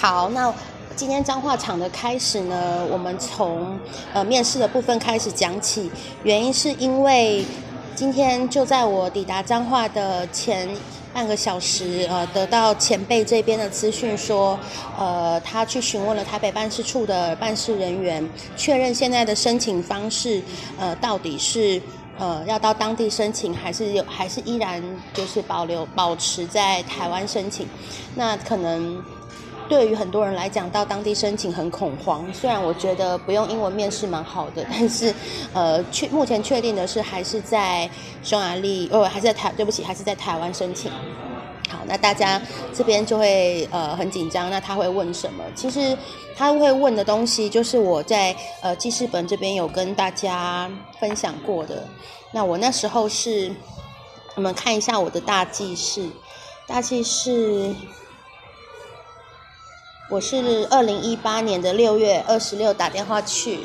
好，那今天彰化场的开始呢，我们从呃面试的部分开始讲起。原因是因为今天就在我抵达彰化的前半个小时，呃，得到前辈这边的资讯说，呃，他去询问了台北办事处的办事人员，确认现在的申请方式，呃，到底是呃要到当地申请，还是有还是依然就是保留保持在台湾申请？那可能。对于很多人来讲，到当地申请很恐慌。虽然我觉得不用英文面试蛮好的，但是，呃，确目前确定的是还是在匈牙利，哦，还是在台，对不起，还是在台湾申请。好，那大家这边就会呃很紧张。那他会问什么？其实他会问的东西，就是我在呃记事本这边有跟大家分享过的。那我那时候是，我们看一下我的大记事，大记事。我是二零一八年的六月二十六打电话去，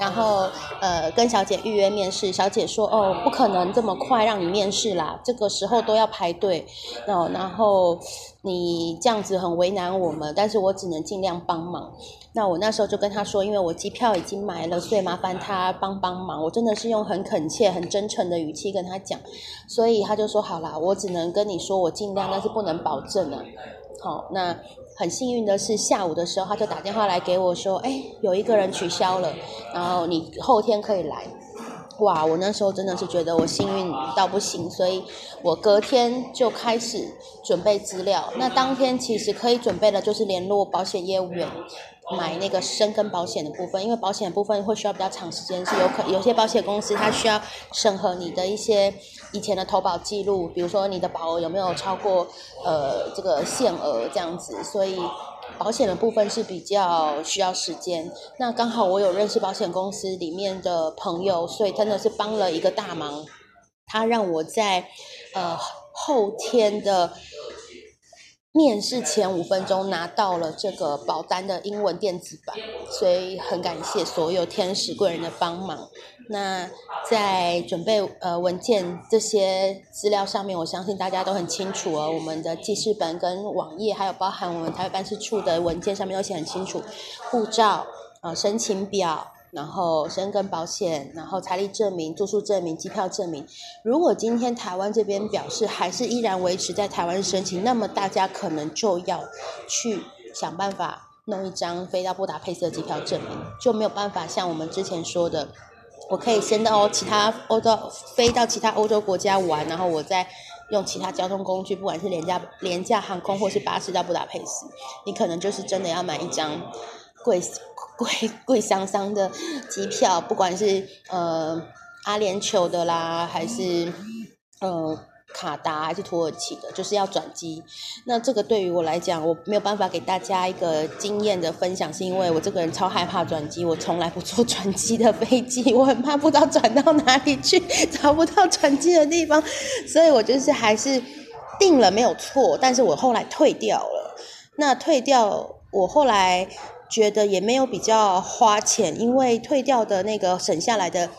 然后呃跟小姐预约面试，小姐说哦不可能这么快让你面试啦，这个时候都要排队，哦然后你这样子很为难我们，但是我只能尽量帮忙。那我那时候就跟他说，因为我机票已经买了，所以麻烦他帮帮忙。我真的是用很恳切、很真诚的语气跟他讲，所以他就说好啦，我只能跟你说我尽量，但是不能保证啊。好，那。很幸运的是，下午的时候他就打电话来给我说：“哎，有一个人取消了，然后你后天可以来。”哇，我那时候真的是觉得我幸运到不行，所以我隔天就开始准备资料。那当天其实可以准备的就是联络保险业务员。买那个生根保险的部分，因为保险部分会需要比较长时间，是有可有些保险公司它需要审核你的一些以前的投保记录，比如说你的保额有没有超过呃这个限额这样子，所以保险的部分是比较需要时间。那刚好我有认识保险公司里面的朋友，所以真的是帮了一个大忙，他让我在呃后天的。面试前五分钟拿到了这个保单的英文电子版，所以很感谢所有天使贵人的帮忙。那在准备呃文件这些资料上面，我相信大家都很清楚哦。我们的记事本跟网页，还有包含我们台北办事处的文件上面都写很清楚，护照啊申请表。然后申根保险，然后财力证明、住宿证明、机票证明。如果今天台湾这边表示还是依然维持在台湾申请，那么大家可能就要去想办法弄一张飞到布达佩斯的机票证明，就没有办法像我们之前说的，我可以先到其他欧洲飞到其他欧洲国家玩，然后我再用其他交通工具，不管是廉价廉价航空或是巴士到布达佩斯，你可能就是真的要买一张贵。贵贵香香的机票，不管是呃阿联酋的啦，还是呃卡达，还是土耳其的，就是要转机。那这个对于我来讲，我没有办法给大家一个经验的分享，是因为我这个人超害怕转机，我从来不坐 转机的飞机，我很怕不知道转到哪里去，找不到转机的地方，所以我就是还是定了没有错，但是我后来退掉了。那退掉，我后来。觉得也没有比较花钱，因为退掉的那个省下来的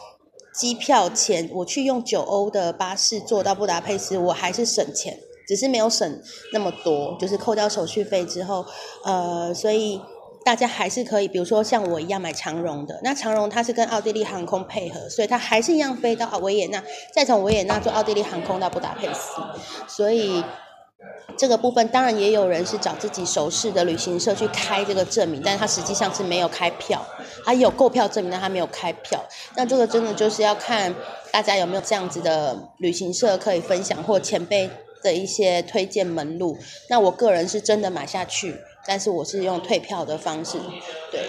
机票钱，我去用九欧的巴士坐到布达佩斯，我还是省钱，只是没有省那么多，就是扣掉手续费之后，呃，所以大家还是可以，比如说像我一样买长荣的，那长荣它是跟奥地利航空配合，所以它还是一样飞到维也纳，再从维也纳坐奥地利航空到布达佩斯，所以。这个部分当然也有人是找自己熟识的旅行社去开这个证明，但是他实际上是没有开票，他有购票证明，但他没有开票。那这个真的就是要看大家有没有这样子的旅行社可以分享，或前辈的一些推荐门路。那我个人是真的买下去，但是我是用退票的方式，对，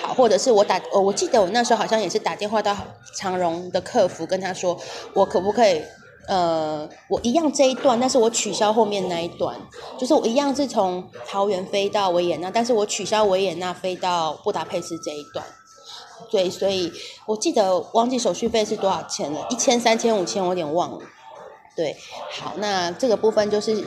好，或者是我打，我记得我那时候好像也是打电话到长荣的客服，跟他说我可不可以。呃，我一样这一段，但是我取消后面那一段，就是我一样是从桃园飞到维也纳，但是我取消维也纳飞到布达佩斯这一段，对，所以我记得忘记手续费是多少钱了，一千、三千、五千，我有点忘了。对，好，那这个部分就是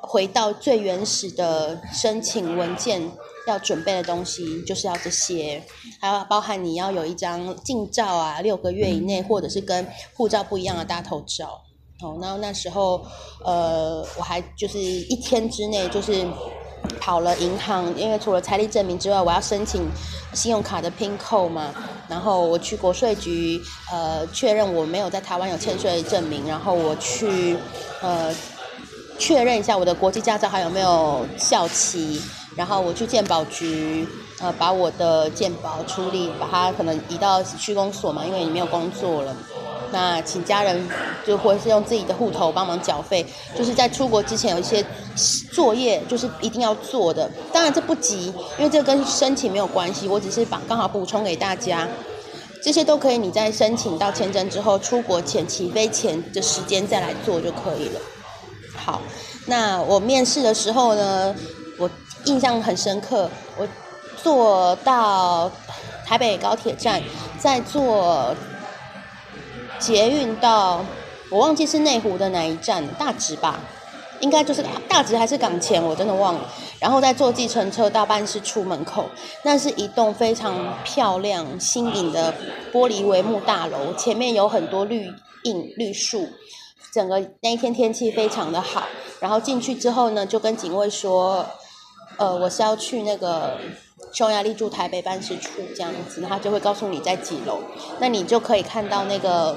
回到最原始的申请文件要准备的东西，就是要这些，还要包含你要有一张近照啊，六个月以内，或者是跟护照不一样的大头照。哦，那那时候，呃，我还就是一天之内就是跑了银行，因为除了财力证明之外，我要申请信用卡的 PIN 扣嘛。然后我去国税局，呃，确认我没有在台湾有欠税证明。然后我去，呃，确认一下我的国际驾照还有没有效期。然后我去鉴保局，呃，把我的鉴宝处理，把它可能移到区公所嘛，因为你没有工作了。那请家人就或是用自己的户头帮忙缴费，就是在出国之前有一些作业，就是一定要做的。当然这不急，因为这跟申请没有关系，我只是把刚好补充给大家，这些都可以你在申请到签证之后，出国前起飞前的时间再来做就可以了。好，那我面试的时候呢，我印象很深刻，我坐到台北高铁站，再坐。捷运到，我忘记是内湖的哪一站，大直吧，应该就是大直还是港前，我真的忘了。然后再坐计程车到办事处门口，那是一栋非常漂亮、新颖的玻璃帷幕大楼，前面有很多绿荫绿树，整个那一天天气非常的好。然后进去之后呢，就跟警卫说，呃，我是要去那个。匈牙利驻台北办事处这样子，他就会告诉你在几楼，那你就可以看到那个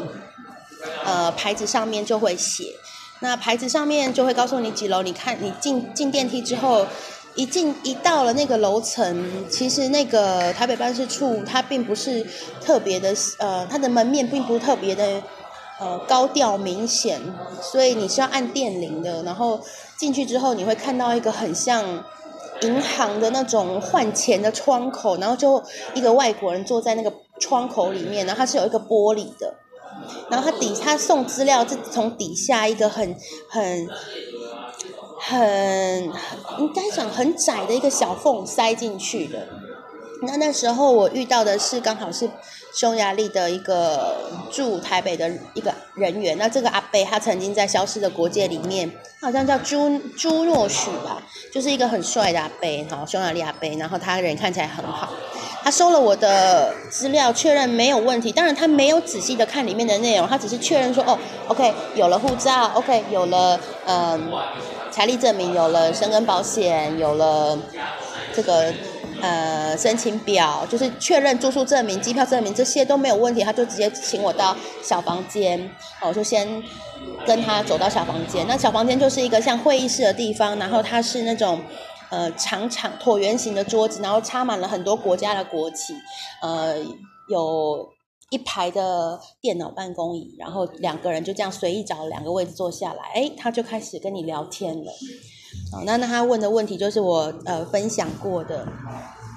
呃牌子上面就会写，那牌子上面就会告诉你几楼。你看你进进电梯之后，一进一到了那个楼层，其实那个台北办事处它并不是特别的呃，它的门面并不是特别的呃高调明显，所以你是要按电铃的。然后进去之后，你会看到一个很像。银行的那种换钱的窗口，然后就一个外国人坐在那个窗口里面，然后他是有一个玻璃的，然后他底他送资料是从底下一个很很很应该讲很窄的一个小缝塞进去的。那那时候我遇到的是刚好是匈牙利的一个驻台北的一个人员。那这个阿贝他曾经在《消失的国界》里面，好像叫朱朱若许吧，就是一个很帅的阿贝，哈，匈牙利阿贝。然后他人看起来很好，他收了我的资料，确认没有问题。当然他没有仔细的看里面的内容，他只是确认说，哦，OK，有了护照，OK，有了嗯财力证明，有了生根保险，有了这个。呃，申请表就是确认住宿证明、机票证明这些都没有问题，他就直接请我到小房间，我就先跟他走到小房间。那小房间就是一个像会议室的地方，然后它是那种呃长长椭圆形的桌子，然后插满了很多国家的国旗，呃，有一排的电脑办公椅，然后两个人就这样随意找两个位置坐下来，哎，他就开始跟你聊天了。哦，那那他问的问题就是我呃分享过的，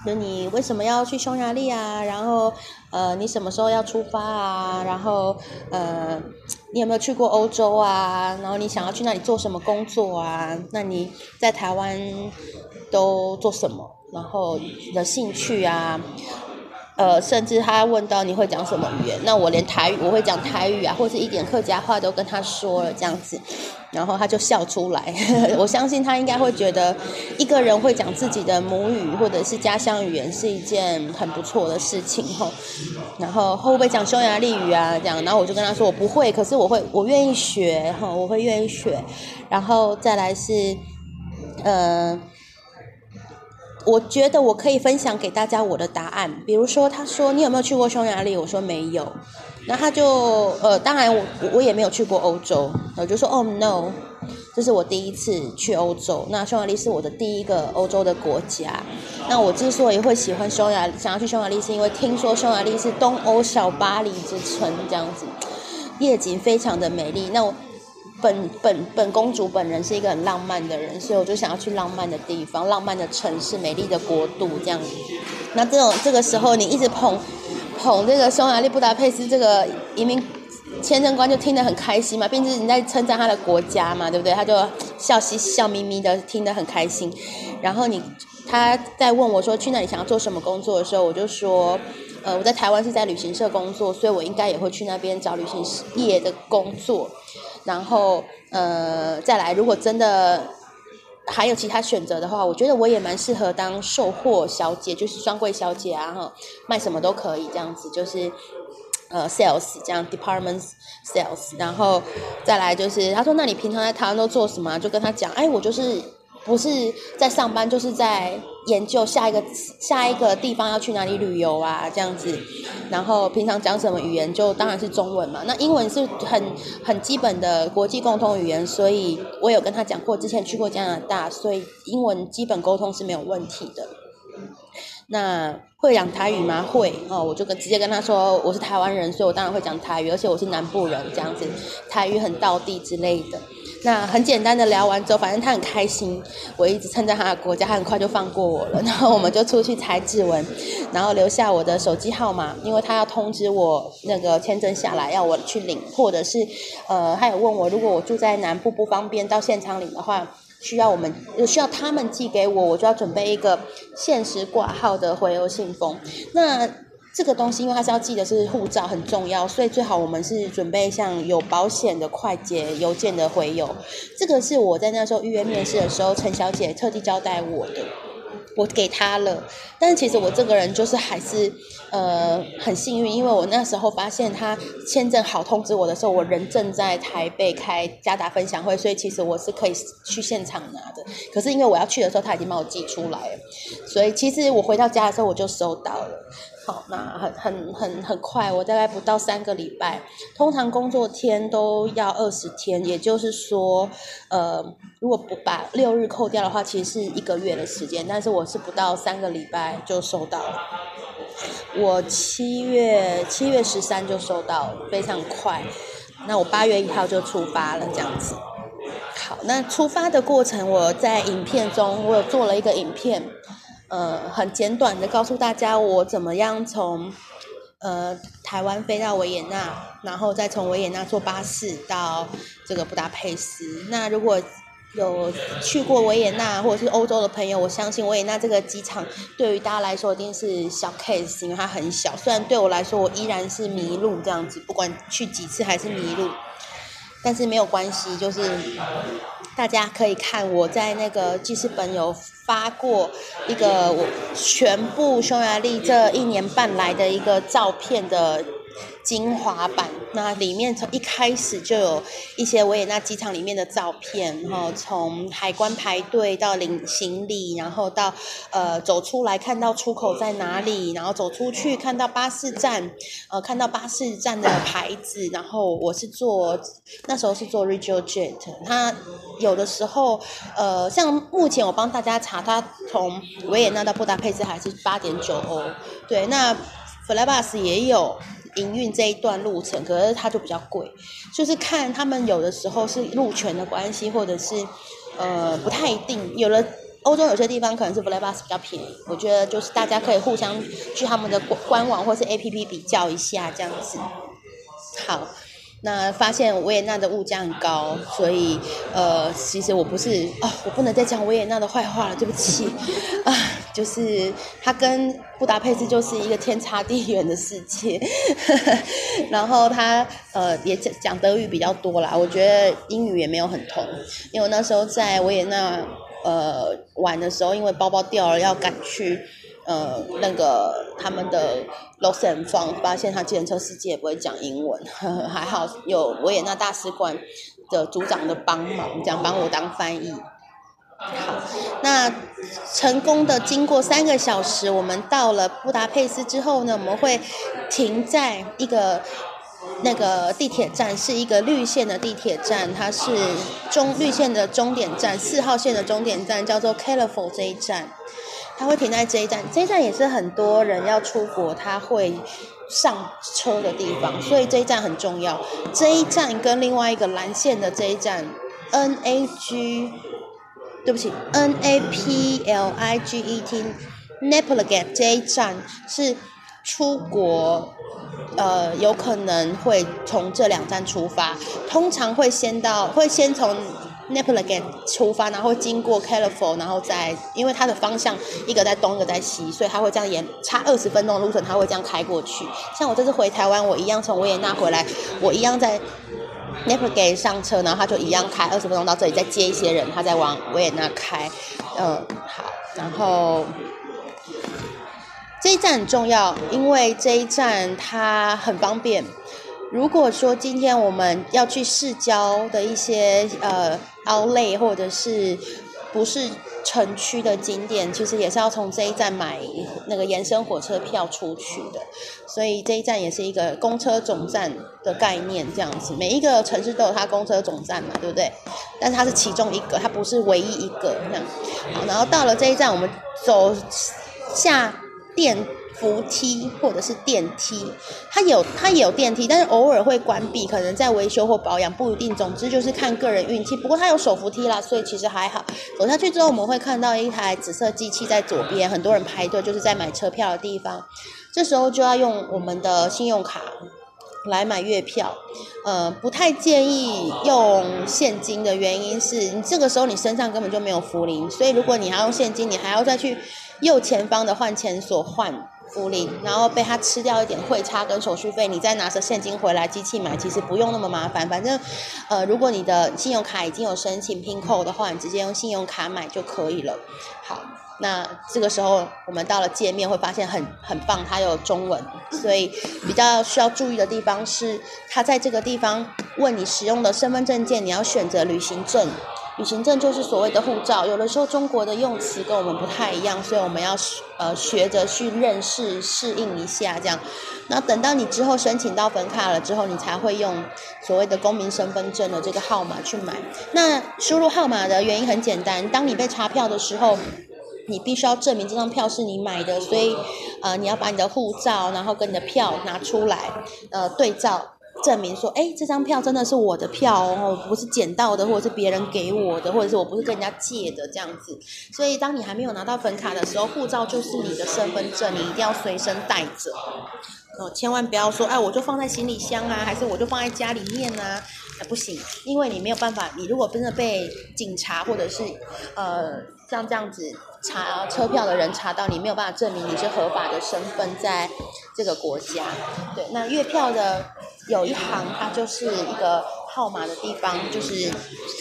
就你为什么要去匈牙利啊？然后呃你什么时候要出发啊？然后呃你有没有去过欧洲啊？然后你想要去那里做什么工作啊？那你在台湾都做什么？然后你的兴趣啊？呃，甚至他问到你会讲什么语言，那我连台语我会讲台语啊，或者一点客家话都跟他说了这样子，然后他就笑出来。我相信他应该会觉得一个人会讲自己的母语或者是家乡语言是一件很不错的事情哈。然后会不会讲匈牙利语啊？这样，然后我就跟他说我不会，可是我会，我愿意学哈，我会愿意学。然后再来是，呃。我觉得我可以分享给大家我的答案，比如说他说你有没有去过匈牙利？我说没有，那他就呃，当然我我也没有去过欧洲，我就说哦 no，这是我第一次去欧洲，那匈牙利是我的第一个欧洲的国家。那我之所以会喜欢匈牙利，想要去匈牙利，是因为听说匈牙利是东欧小巴黎之称，这样子，夜景非常的美丽。那我。本本本公主本人是一个很浪漫的人，所以我就想要去浪漫的地方、浪漫的城市、美丽的国度这样子。那这种这个时候，你一直捧捧这个匈牙利布达佩斯这个移民签证官，就听得很开心嘛，并且你在称赞他的国家嘛，对不对？他就笑嘻笑眯眯的，听得很开心。然后你他在问我说去那里想要做什么工作的时候，我就说，呃，我在台湾是在旅行社工作，所以我应该也会去那边找旅行社业的工作。然后，呃，再来，如果真的还有其他选择的话，我觉得我也蛮适合当售货小姐，就是专柜小姐啊，哈，卖什么都可以这样子，就是呃，sales 这样，department sales。然后再来就是，他说，那你平常在台湾都做什么？就跟他讲，哎，我就是不是在上班，就是在研究下一个下一个地方要去哪里旅游啊，这样子。然后平常讲什么语言，就当然是中文嘛。那英文是很很基本的国际共通语言，所以我有跟他讲过，之前去过加拿大，所以英文基本沟通是没有问题的。那会讲台语吗？会哦，我就跟直接跟他说我是台湾人，所以我当然会讲台语，而且我是南部人，这样子台语很道地之类的。那很简单的聊完之后，反正他很开心，我一直称赞他的国家，他很快就放过我了。然后我们就出去猜指纹，然后留下我的手机号码，因为他要通知我那个签证下来要我去领，或者是呃，他有问我如果我住在南部不方便到现场领的话。需要我们，需要他们寄给我，我就要准备一个限时挂号的回邮信封。那这个东西，因为它是要寄的是护照，很重要，所以最好我们是准备像有保险的快捷邮件的回邮。这个是我在那时候预约面试的时候，陈小姐特地交代我的。我给他了，但是其实我这个人就是还是呃很幸运，因为我那时候发现他签证好通知我的时候，我人正在台北开加达分享会，所以其实我是可以去现场拿的。可是因为我要去的时候，他已经帮我寄出来了，所以其实我回到家的时候我就收到了。那很很很很快，我大概不到三个礼拜。通常工作天都要二十天，也就是说，呃，如果不把六日扣掉的话，其实是一个月的时间。但是我是不到三个礼拜就收到了。我七月七月十三就收到，非常快。那我八月一号就出发了，这样子。好，那出发的过程，我在影片中我有做了一个影片。呃，很简短的告诉大家我怎么样从呃台湾飞到维也纳，然后再从维也纳坐巴士到这个布达佩斯。那如果有去过维也纳或者是欧洲的朋友，我相信维也纳这个机场对于大家来说一定是小 case，因为它很小。虽然对我来说，我依然是迷路这样子，不管去几次还是迷路，但是没有关系，就是。大家可以看我在那个记事本有发过一个我全部匈牙利这一年半来的一个照片的。精华版，那里面从一开始就有一些维也纳机场里面的照片，然后从海关排队到领行李，然后到呃走出来看到出口在哪里，然后走出去看到巴士站，呃看到巴士站的牌子，然后我是坐那时候是坐 Regio Jet，它有的时候呃像目前我帮大家查，它从维也纳到布达佩斯还是八点九欧，对，那 Flybus 也有。营运这一段路程，可是它就比较贵，就是看他们有的时候是路权的关系，或者是呃不太一定。有的欧洲有些地方可能是 Flybus 比较便宜，我觉得就是大家可以互相去他们的官官网或是 APP 比较一下这样子。好。那发现维也纳的物价很高，所以呃，其实我不是哦，我不能再讲维也纳的坏话了，对不起啊，就是它跟布达佩斯就是一个天差地远的世界，然后他呃也讲讲德语比较多啦，我觉得英语也没有很通，因为我那时候在维也纳呃玩的时候，因为包包掉了要赶去。呃，那个他们的 l o s and f o n d 发现他计程车司机也不会讲英文，还好有维也纳大使馆的组长的帮忙，这样帮我当翻译。好，那成功的经过三个小时，我们到了布达佩斯之后呢，我们会停在一个那个地铁站，是一个绿线的地铁站，它是中绿线的终点站，四号线的终点站叫做 c a l i f o r 这一站。它会停在这一站，这一站也是很多人要出国他会上车的地方，所以这一站很重要。这一站跟另外一个蓝线的这一站，N A G，对不起，N A P L I G E T，Naples 这一站是出国，呃，有可能会从这两站出发，通常会先到，会先从。Naples 出发，然后经过 California，然后再因为它的方向一个在东，一个在西，所以它会这样沿差二十分钟的路程，它会这样开过去。像我这次回台湾，我一样从维也纳回来，我一样在 Naples 上车，然后他就一样开二十分钟到这里，再接一些人，他再往维也纳开。嗯，好，然后这一站很重要，因为这一站它很方便。如果说今天我们要去市郊的一些呃 Outlet 或者是不是城区的景点，其实也是要从这一站买那个延伸火车票出去的。所以这一站也是一个公车总站的概念，这样子。每一个城市都有它公车总站嘛，对不对？但是它是其中一个，它不是唯一一个这样。好，然后到了这一站，我们走下电。扶梯或者是电梯，它有它也有电梯，但是偶尔会关闭，可能在维修或保养不一定。总之就是看个人运气。不过它有手扶梯啦，所以其实还好。走下去之后，我们会看到一台紫色机器在左边，很多人排队，就是在买车票的地方。这时候就要用我们的信用卡来买月票。呃，不太建议用现金的原因是你这个时候你身上根本就没有福林，所以如果你要用现金，你还要再去右前方的换钱所换。福利，然后被他吃掉一点汇差跟手续费，你再拿着现金回来机器买，其实不用那么麻烦。反正，呃，如果你的信用卡已经有申请拼扣的话，你直接用信用卡买就可以了。好，那这个时候我们到了界面会发现很很棒，它有中文，所以比较需要注意的地方是，它在这个地方问你使用的身份证件，你要选择旅行证。旅行证就是所谓的护照，有的时候中国的用词跟我们不太一样，所以我们要呃学着去认识、适应一下这样。那等到你之后申请到本卡了之后，你才会用所谓的公民身份证的这个号码去买。那输入号码的原因很简单，当你被查票的时候，你必须要证明这张票是你买的，所以呃你要把你的护照，然后跟你的票拿出来，呃对照。证明说，哎，这张票真的是我的票哦，不是捡到的，或者是别人给我的，或者是我不是跟人家借的这样子。所以，当你还没有拿到本卡的时候，护照就是你的身份证，你一定要随身带着。哦，千万不要说，哎，我就放在行李箱啊，还是我就放在家里面啊？不行，因为你没有办法。你如果真的被警察或者是呃像这样子查车票的人查到，你没有办法证明你是合法的身份在这个国家。对，那月票的。有一行，它就是一个号码的地方，就是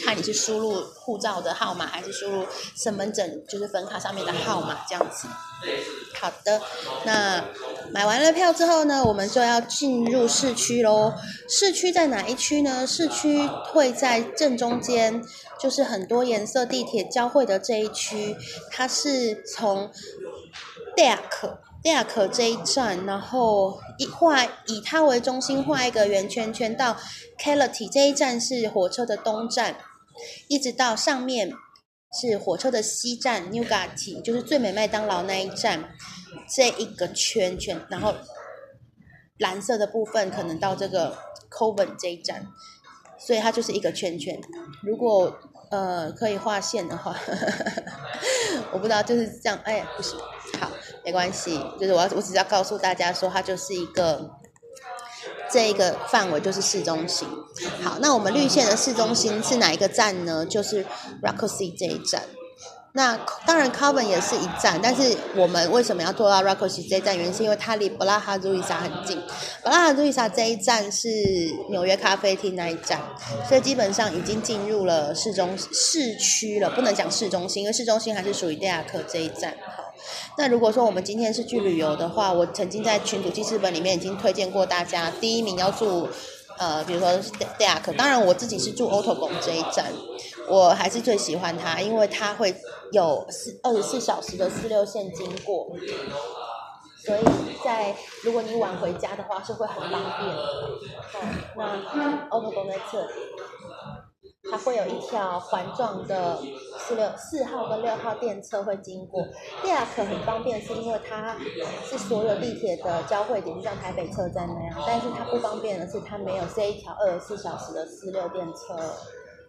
看你是输入护照的号码，还是输入身份证，就是分卡上面的号码这样子。好的，那买完了票之后呢，我们就要进入市区喽。市区在哪一区呢？市区会在正中间，就是很多颜色地铁交汇的这一区。它是从 d a k 利亚可这一站，然后一画以它为中心画一个圆圈圈到 k a l i t y 这一站是火车的东站，一直到上面是火车的西站 Newgate，就是最美麦当劳那一站，这一个圈圈，然后蓝色的部分可能到这个 Coven 这一站，所以它就是一个圈圈。如果呃可以画线的话，我不知道就是这样，哎，不行，好。没关系，就是我要，我只要告诉大家说，它就是一个这一个范围就是市中心。好，那我们绿线的市中心是哪一个站呢？就是 r o c k s y 这一站。那当然 c a r v i n 也是一站，但是我们为什么要坐到 r o c k s 这一站？原因是因为它离布拉哈路易莎很近。布拉哈路易莎这一站是纽约咖啡厅那一站，所以基本上已经进入了市中市区了。不能讲市中心，因为市中心还是属于戴亚克这一站。那如果说我们今天是去旅游的话，我曾经在群主记事本里面已经推荐过大家，第一名要住，呃，比如说 d a k 当然我自己是住 o t o 公这一站，我还是最喜欢它，因为它会有四二十四小时的四六线经过，所以在如果你晚回家的话是会很方便。哦，那 o t o 公在这里。它会有一条环状的四六四号跟六号电车会经过，第二可很方便，是因为它是所有地铁的交汇点，就像台北车站那样。但是它不方便的是，它没有这一条二十四小时的四六电车，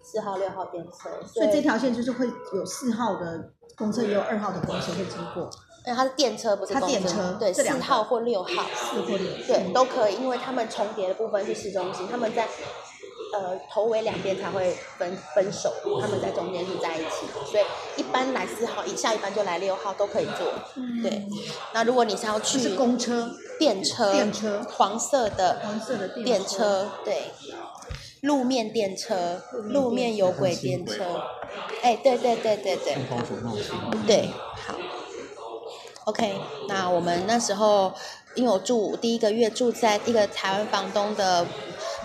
四号六号电车。所以这条线就是会有四号的公车，也有二号的公车会经过。因为它是电车，不是公车。对，四号或六号。四或六。对，都可以，因为他们重叠的部分是市中心，他们在。呃，头尾两边才会分分手，他们在中间是在一起，所以一般来四号，一下一班就来六号都可以坐。对，那如果你是要去，是公车、电车、电车，黄色的黄色的电车，对，路面电车、路面有轨电车，哎，对对对对对，对，好，OK，那我们那时候，因为我住第一个月住在一个台湾房东的。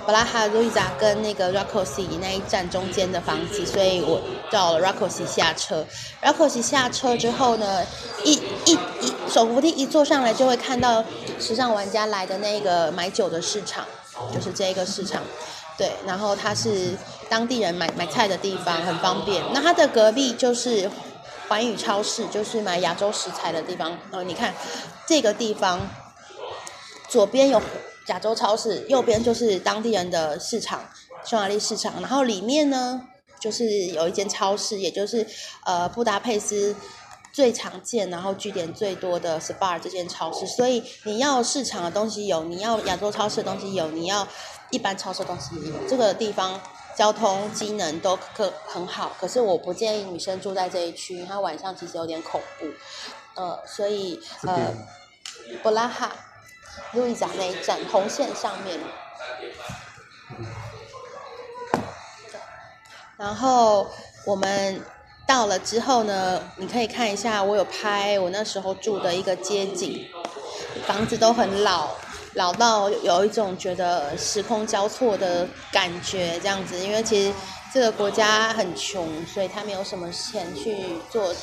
布拉哈路易扎跟那个 Rakosi 那一站中间的房子，所以我到了 Rakosi 下车。Rakosi 下车之后呢，一一一手扶梯一坐上来就会看到时尚玩家来的那个买酒的市场，就是这个市场。对，然后它是当地人买买菜的地方，很方便。那它的隔壁就是环宇超市，就是买亚洲食材的地方。呃，你看这个地方，左边有亚洲超市，右边就是当地人的市场，匈牙利市场。然后里面呢，就是有一间超市，也就是呃布达佩斯最常见，然后据点最多的 Spar 这间超市。所以你要市场的东西有，你要亚洲超市的东西有，你要。一般超市东西也有，这个地方交通机能都可很好，可是我不建议女生住在这一区，它晚上其实有点恐怖，呃，所以呃，布拉哈路易莎那一站红线上面，然后我们到了之后呢，你可以看一下，我有拍我那时候住的一个街景，房子都很老。老到有一种觉得时空交错的感觉，这样子，因为其实这个国家很穷，所以他没有什么钱去做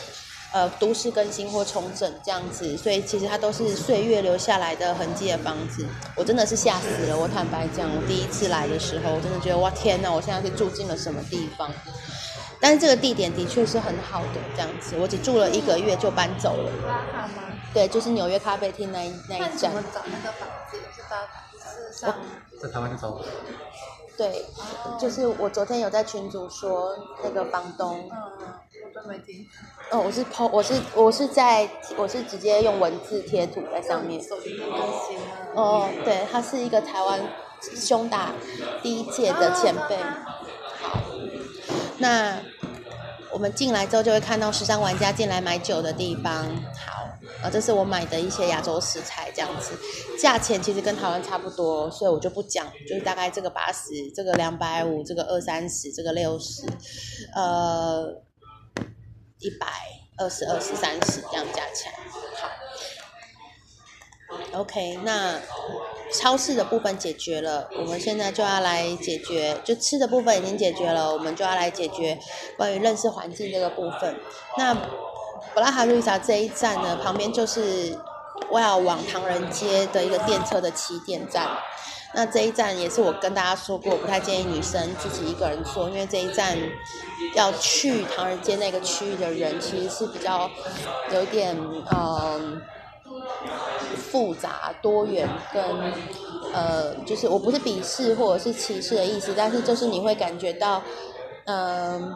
呃都市更新或重整这样子，所以其实它都是岁月留下来的痕迹的房子。我真的是吓死了，我坦白讲，我第一次来的时候，我真的觉得哇天哪，我现在是住进了什么地方？但是这个地点的确是很好的，这样子，我只住了一个月就搬走了。对，就是纽约咖啡厅那一那一站。怎么找那个房子？是到是上？在台湾就找。对，就是我昨天有在群组说那个房东。嗯嗯，我都没听。哦，我是 po，我是我是在我是直接用文字贴图在上面。手机哦，对，他是一个台湾胸大第一届的前辈。好，那。我们进来之后就会看到时尚玩家进来买酒的地方。好，啊，这是我买的一些亚洲食材，这样子，价钱其实跟台湾差不多，所以我就不讲，就是大概这个八十，这个两百五，这个二三十，这个六十，呃，一百二十二十三十这样加起来。好，OK，那。超市的部分解决了，我们现在就要来解决，就吃的部分已经解决了，我们就要来解决关于认识环境这个部分。那布拉哈路易莎这一站呢，旁边就是我要往唐人街的一个电车的起点站。那这一站也是我跟大家说过，不太建议女生自己一个人坐，因为这一站要去唐人街那个区域的人其实是比较有点嗯。复杂多元跟呃，就是我不是鄙视或者是歧视的意思，但是就是你会感觉到，嗯，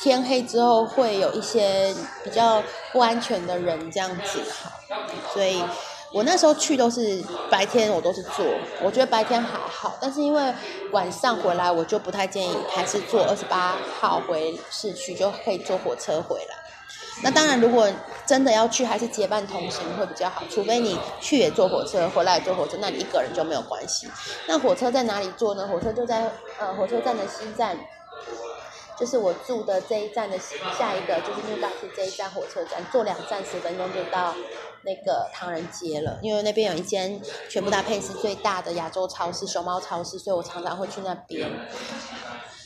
天黑之后会有一些比较不安全的人这样子，所以我那时候去都是白天，我都是坐，我觉得白天还好，但是因为晚上回来，我就不太建议，还是坐二十八号回市区就可以坐火车回来。那当然，如果真的要去，还是结伴同行会比较好。除非你去也坐火车，回来也坐火车，那你一个人就没有关系。那火车在哪里坐呢？火车就在呃火车站的西站，就是我住的这一站的下一个，就是木大溪这一站火车站，坐两站十分钟就到那个唐人街了。因为那边有一间全部搭配是最大的亚洲超市熊猫超市，所以我常常会去那边。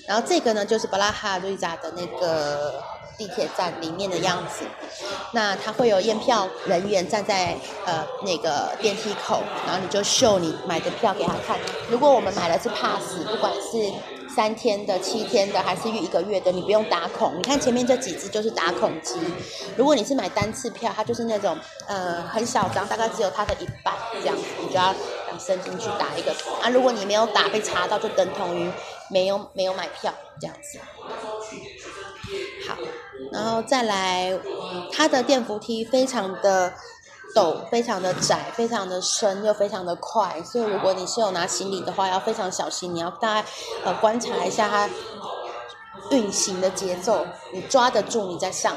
然后这个呢，就是布拉哈瑞扎的那个。地铁站里面的样子，那他会有验票人员站在呃那个电梯口，然后你就秀你买的票给他看。如果我们买的是 pass，不管是三天的、七天的，还是预一个月的，你不用打孔。你看前面这几只就是打孔机。如果你是买单次票，它就是那种呃很小张，大概只有它的一半这样子，你就要伸进去打一个。啊，如果你没有打被查到，就等同于没有没有买票这样子。好。然后再来，它的电扶梯非常的陡，非常的窄，非常的深，又非常的快，所以如果你是有拿行李的话，要非常小心，你要大概呃观察一下它运行的节奏，你抓得住你再上，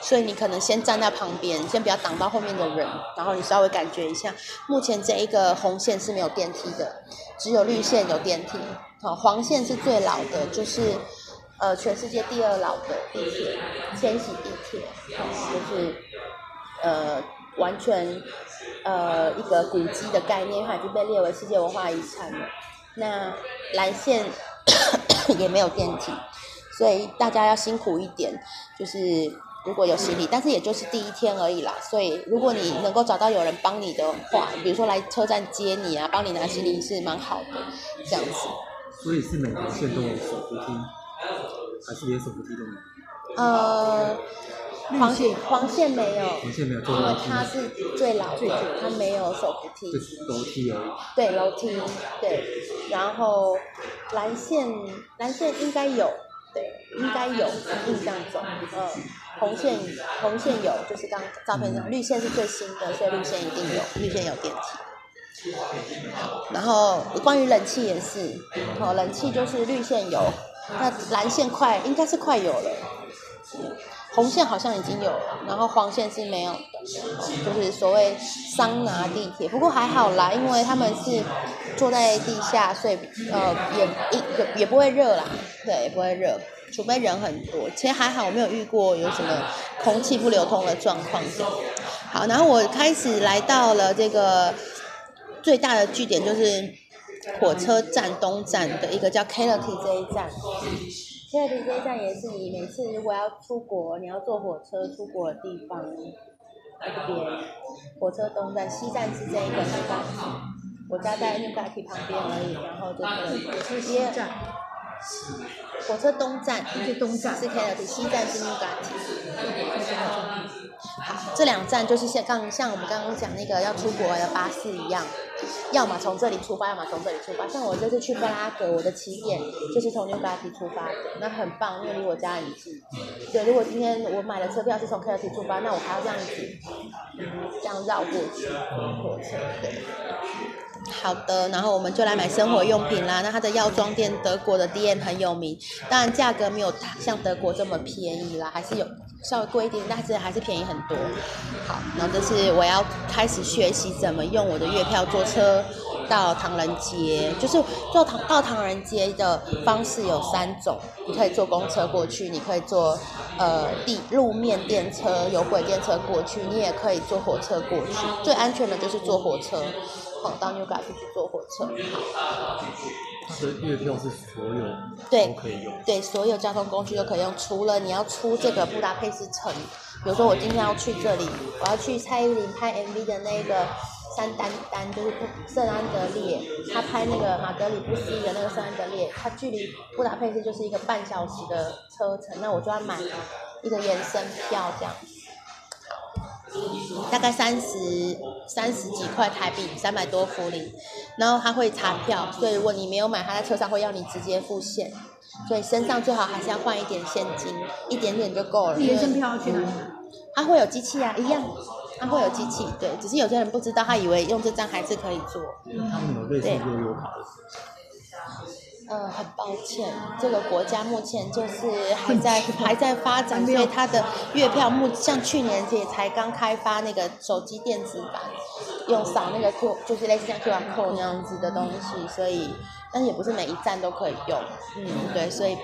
所以你可能先站在旁边，先不要挡到后面的人，然后你稍微感觉一下，目前这一个红线是没有电梯的，只有绿线有电梯，好，黄线是最老的，就是。呃，全世界第二老的地铁，千禧地铁，就是呃完全呃一个古迹的概念，它已经被列为世界文化遗产了。那蓝线 也没有电梯，所以大家要辛苦一点，就是如果有行李，但是也就是第一天而已啦。所以如果你能够找到有人帮你的话，比如说来车站接你啊，帮你拿行李是蛮好的，这样子。所以是每条线都有手扶梯，还是连手扶梯都没有？呃，黄线黄线没有，黄线没有，因为，它是最老的，它没有手扶梯。就是楼梯而已。对楼梯，对，然后蓝线蓝线应该有，对，应该有，印象中，嗯，红线红线有，就是刚照片上，绿线是最新的，所以绿线一定有，绿线有电梯。好，然后关于冷气也是，哦，冷气就是绿线有，那蓝线快应该是快有了。红线好像已经有了，然后黄线是没有的，就是所谓桑拿地铁。不过还好啦，因为他们是坐在地下，所以呃也也也不会热啦，对，也不会热，除非人很多。其实还好，我没有遇过有什么空气不流通的状况。好，然后我开始来到了这个最大的据点，就是火车站东站的一个叫 k e l l t 这一站。K e l l t 这一站也是你每次如果要出国，你要坐火车出国的地方，那边火车东站西站是这一个 a t 我家在 n u g a t 旁边而已，然后这个是西站，火车东站是东站是 k e l l t 西站是 n u g a t 好，这两站就是像刚像我们刚刚讲那个要出国的巴士一样，要么从这里出发，要么从这里出发。像我这次去布拉格，我的起点就是从纽嘎提出发的，那很棒，因为离我家很近。对，如果今天我买的车票是从 k l t 出发，那我还要这样子，这样绕过去火车。对，好的，然后我们就来买生活用品啦。那它的药妆店，德国的 DM 很有名，当然价格没有像德国这么便宜啦，还是有稍微贵一点，但是还是便宜很多。好，然后这是我要开始学习怎么用我的月票坐车到唐人街，就是坐唐到唐人街的方式有三种，你可以坐公车过去，你可以坐呃地路面电车、有轨电车过去，你也可以坐火车过去。最安全的就是坐火车，好到纽卡去去坐火车。它的月票是所有对都可以用。对，所有交通工具都可以用，除了你要出这个布达佩斯城，比如说我今天要去这里，我要去蔡依林拍 MV 的那个三丹丹，就是圣安德烈，他拍那个马德里不思议的那个圣安德烈，他距离布达佩斯就是一个半小时的车程，那我就要买一个延伸票这样子。大概三十三十几块台币，三百多福林，然后他会查票，所以如果你没有买，他在车上会要你直接付现，所以身上最好还是要换一点现金，一点点就够了。延伸票要去哪里他？会有机器啊，一样，他会有机器，对，只是有些人不知道，他以为用这张还是可以做。他们有类似对悠游卡的，呃，很抱歉，这个国家目前就是还在还在发展，所以它的月票目像去年也才刚开发那个手机电子版，用扫那个 Q 就是类似像 QR code 那样子的东西，所以但是也不是每一站都可以用，嗯，对，所以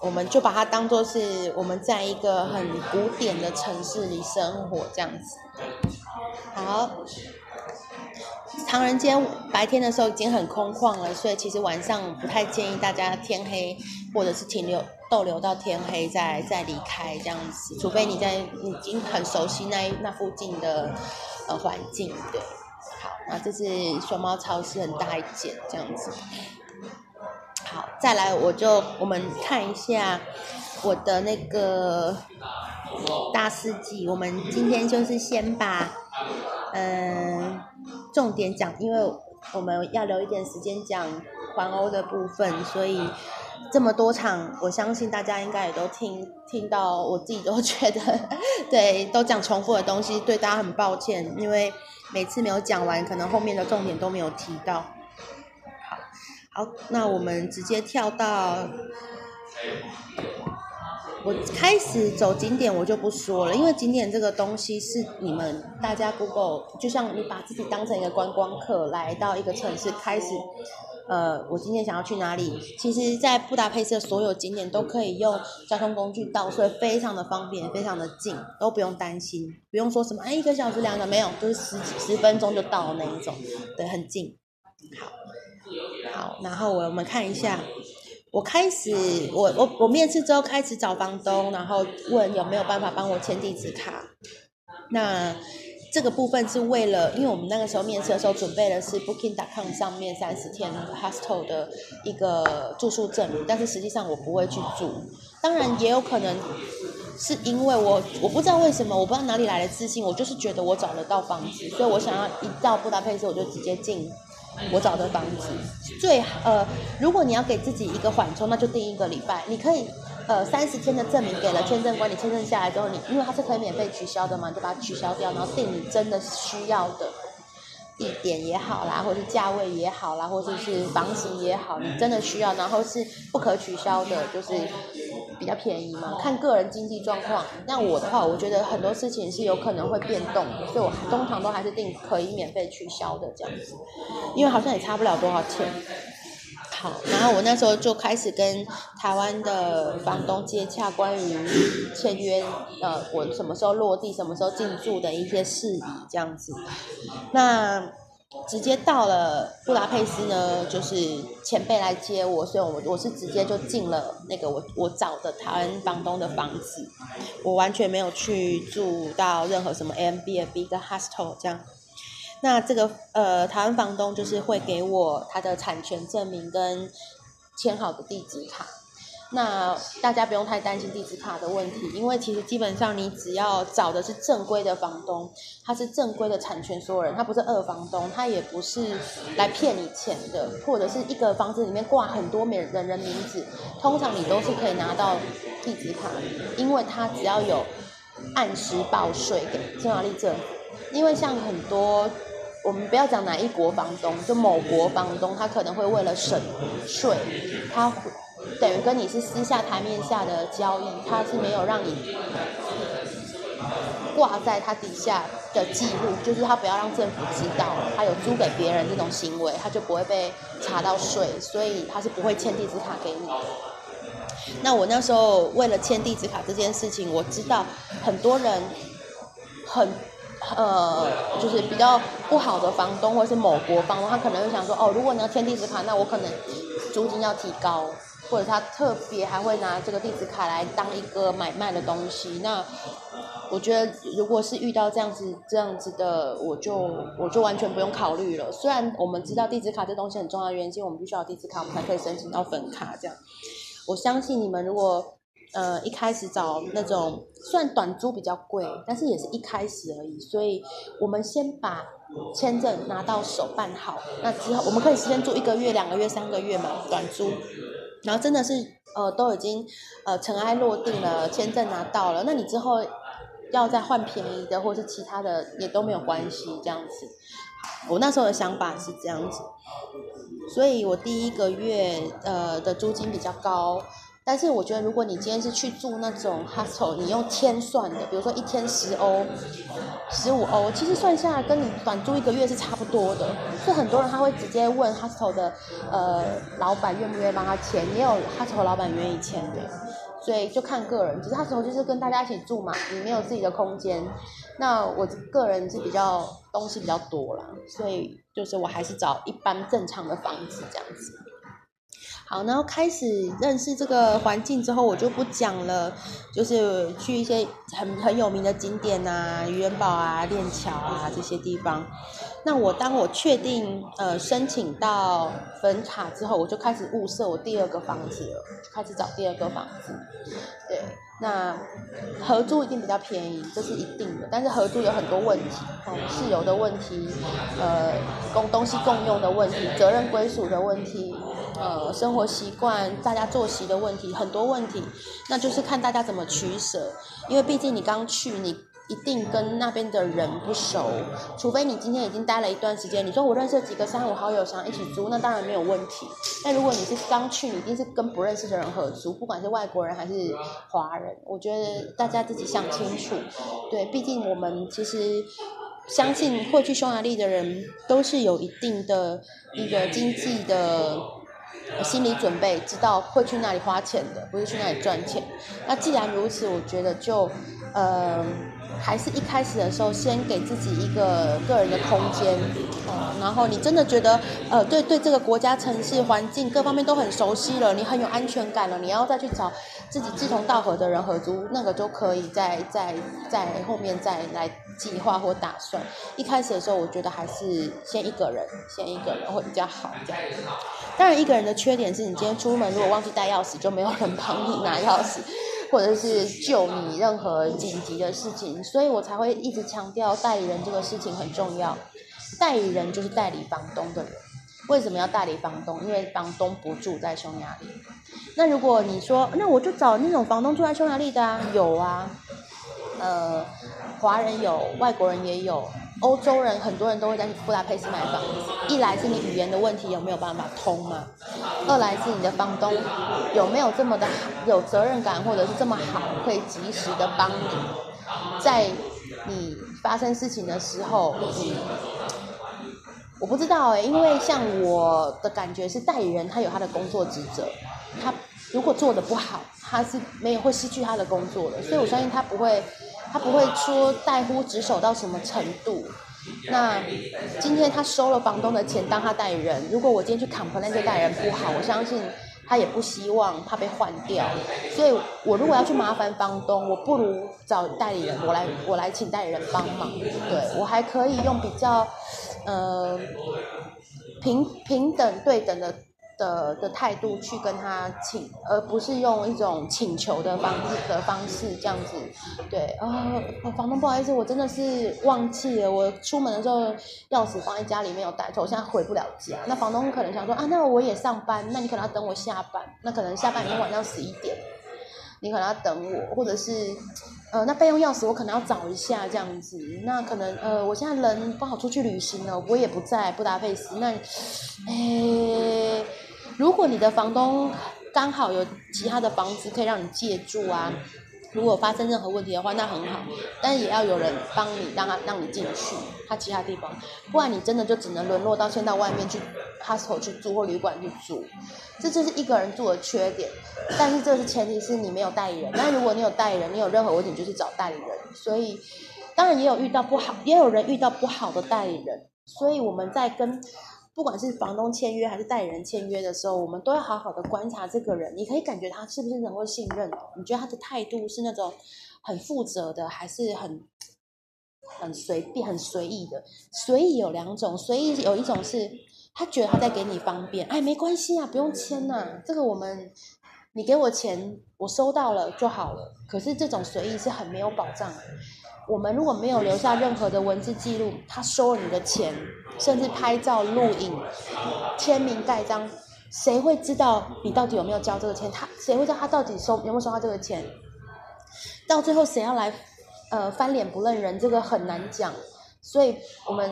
我们就把它当做是我们在一个很古典的城市里生活这样子。好。唐人街白天的时候已经很空旷了，所以其实晚上不太建议大家天黑或者是停留逗留到天黑再再离开这样子，除非你在已经很熟悉那那附近的呃环境，对。好，那这是熊猫超市很大一间这样子。好，再来我就我们看一下我的那个大四季，我们今天就是先把嗯重点讲，因为我们要留一点时间讲环欧的部分，所以这么多场，我相信大家应该也都听听到，我自己都觉得 对，都讲重复的东西，对大家很抱歉，因为每次没有讲完，可能后面的重点都没有提到。好，好，那我们直接跳到。我开始走景点，我就不说了，因为景点这个东西是你们大家 Google，就像你把自己当成一个观光客来到一个城市，开始呃，我今天想要去哪里？其实，在布达佩斯的所有景点都可以用交通工具到，所以非常的方便，非常的近，都不用担心，不用说什么哎一个小时两个没有，就是十十分钟就到那一种，对，很近。好，好，然后我们看一下。我开始，我我我面试之后开始找房东，然后问有没有办法帮我签地址卡。那这个部分是为了，因为我们那个时候面试的时候准备的是 Booking.com 上面三十天 hostel 的一个住宿证明，但是实际上我不会去住。当然也有可能是因为我我不知道为什么，我不知道哪里来的自信，我就是觉得我找得到房子，所以我想要一到布达佩斯我就直接进。我找的房子最呃，如果你要给自己一个缓冲，那就定一个礼拜。你可以呃三十天的证明给了签证官，你签证下来之后，你因为它是可以免费取消的嘛，就把它取消掉，然后定你真的需要的。地点也好啦，或者是价位也好啦，或者是房型也好，你真的需要，然后是不可取消的，就是比较便宜嘛。看个人经济状况。那我的话，我觉得很多事情是有可能会变动的，所以我通常都还是定可以免费取消的这样子，因为好像也差不了多少钱。好，然后我那时候就开始跟台湾的房东接洽关于签约，呃，我什么时候落地，什么时候进驻的一些事宜，这样子。那直接到了布达佩斯呢，就是前辈来接我，所以我我是直接就进了那个我我找的台湾房东的房子，我完全没有去住到任何什么 M B A B 跟 hostel 这样。那这个呃，台湾房东就是会给我他的产权证明跟签好的地址卡。那大家不用太担心地址卡的问题，因为其实基本上你只要找的是正规的房东，他是正规的产权所有人，他不是二房东，他也不是来骗你钱的，或者是一个房子里面挂很多名人人名字，通常你都是可以拿到地址卡，因为他只要有按时报税给中华力政府，因为像很多。我们不要讲哪一国房东，就某国房东，他可能会为了省税，他等于跟你是私下台面下的交易，他是没有让你挂在他底下的记录，就是他不要让政府知道他有租给别人这种行为，他就不会被查到税，所以他是不会签地址卡给你。那我那时候为了签地址卡这件事情，我知道很多人很。呃，就是比较不好的房东，或者是某国房东，他可能会想说，哦，如果你要签地址卡，那我可能租金要提高，或者他特别还会拿这个地址卡来当一个买卖的东西。那我觉得，如果是遇到这样子这样子的，我就我就完全不用考虑了。虽然我们知道地址卡这东西很重要，原因我们必须要地址卡，我们才可以申请到粉卡。这样，我相信你们如果。呃，一开始找那种虽然短租比较贵，但是也是一开始而已，所以我们先把签证拿到手办好，那之后我们可以先住一个月、两个月、三个月嘛，短租，然后真的是呃都已经呃尘埃落定了，签证拿到了，那你之后要再换便宜的或是其他的也都没有关系，这样子。我那时候的想法是这样子，所以我第一个月呃的租金比较高。但是我觉得，如果你今天是去住那种 hostel，你用天算的，比如说一天十欧、十五欧，其实算下来跟你短租一个月是差不多的。所以很多人他会直接问 hostel 的呃老板愿不愿意帮他签，也有 hostel 老板愿意签的。所以就看个人，其实 hostel 就是跟大家一起住嘛，你没有自己的空间。那我个人是比较东西比较多啦，所以就是我还是找一般正常的房子这样子。好，然后开始认识这个环境之后，我就不讲了，就是去一些很很有名的景点啊，渔人堡啊、链桥啊这些地方。那我当我确定呃申请到粉卡之后，我就开始物色我第二个房子了，开始找第二个房子。对，那合租一定比较便宜，这是一定的。但是合租有很多问题，哦，室友的问题，呃，共东西共用的问题，责任归属的问题。呃，生活习惯、大家作息的问题，很多问题，那就是看大家怎么取舍。因为毕竟你刚去，你一定跟那边的人不熟，除非你今天已经待了一段时间。你说我认识几个三五好友想一起租，那当然没有问题。但如果你是刚去，你一定是跟不认识的人合租，不管是外国人还是华人，我觉得大家自己想清楚。对，毕竟我们其实。相信会去匈牙利的人都是有一定的一个经济的心理准备，知道会去那里花钱的，不是去那里赚钱。那既然如此，我觉得就呃，还是一开始的时候先给自己一个个人的空间，哦，然后你真的觉得呃，对对这个国家、城市、环境各方面都很熟悉了，你很有安全感了，你要再去找自己志同道合的人合租，那个就可以在在在后面再来计划或打算。一开始的时候，我觉得还是先一个人，先一个人会比较好这样。当然，一个人的缺点是你今天出门如果忘记带钥匙，就没有人帮你拿钥匙，或者是救你任何紧急的事情，所以我才会一直强调代理人这个事情很重要。代理人就是代理房东的人。为什么要代理房东？因为房东不住在匈牙利。那如果你说，那我就找那种房东住在匈牙利的啊，有啊，呃，华人有，外国人也有，欧洲人很多人都会在布达佩斯买房子。一来是你语言的问题有没有办法通嘛，二来是你的房东有没有这么的好，有责任感或者是这么好，可以及时的帮你，在你发生事情的时候，你我不知道哎、因为像我的感觉是代理人他有他的工作职责，他如果做的不好，他是没有会失去他的工作的，所以我相信他不会，他不会说怠忽职守到什么程度。那今天他收了房东的钱当他代理人，如果我今天去 complain 这代理人不好，我相信他也不希望他被换掉。所以我如果要去麻烦房东，我不如找代理人，我来我来请代理人帮忙。对我还可以用比较呃平平等对等的的的态度去跟他请，而不是用一种请求的方式的方式这样子。对啊、呃房东不好意思，我真的是忘记了，我出门的时候钥匙放在家里没有带走，我现在回不了家。那房东可能想说啊，那我也上班，那你可能要等我下班，那可能下班已经晚上十一点。你可能要等我，或者是，呃，那备用钥匙我可能要找一下这样子。那可能呃，我现在人不好出去旅行了，我也不在布达佩斯。那，诶，如果你的房东刚好有其他的房子可以让你借住啊，如果发生任何问题的话，那很好。但也要有人帮你，让他让你进去他其他地方，不然你真的就只能沦落到先到外面去 hostel 去住或旅馆去住。这就是一个人住的缺点，但是这是前提是你没有代理人。那如果你有代理人，你有任何问题就去找代理人。所以，当然也有遇到不好，也有人遇到不好的代理人。所以我们在跟不管是房东签约还是代理人签约的时候，我们都要好好的观察这个人。你可以感觉他是不是能够信任？你觉得他的态度是那种很负责的，还是很很随便、很随意的？随意有两种，随意有一种是。他觉得他在给你方便，哎，没关系啊，不用签呐、这个我们你给我钱，我收到了就好了。可是这种随意是很没有保障的。我们如果没有留下任何的文字记录，他收了你的钱，甚至拍照、录影、签名、盖章，谁会知道你到底有没有交这个钱？他谁会知道他到底收有没有收到这个钱？到最后谁要来呃翻脸不认人，这个很难讲。所以我们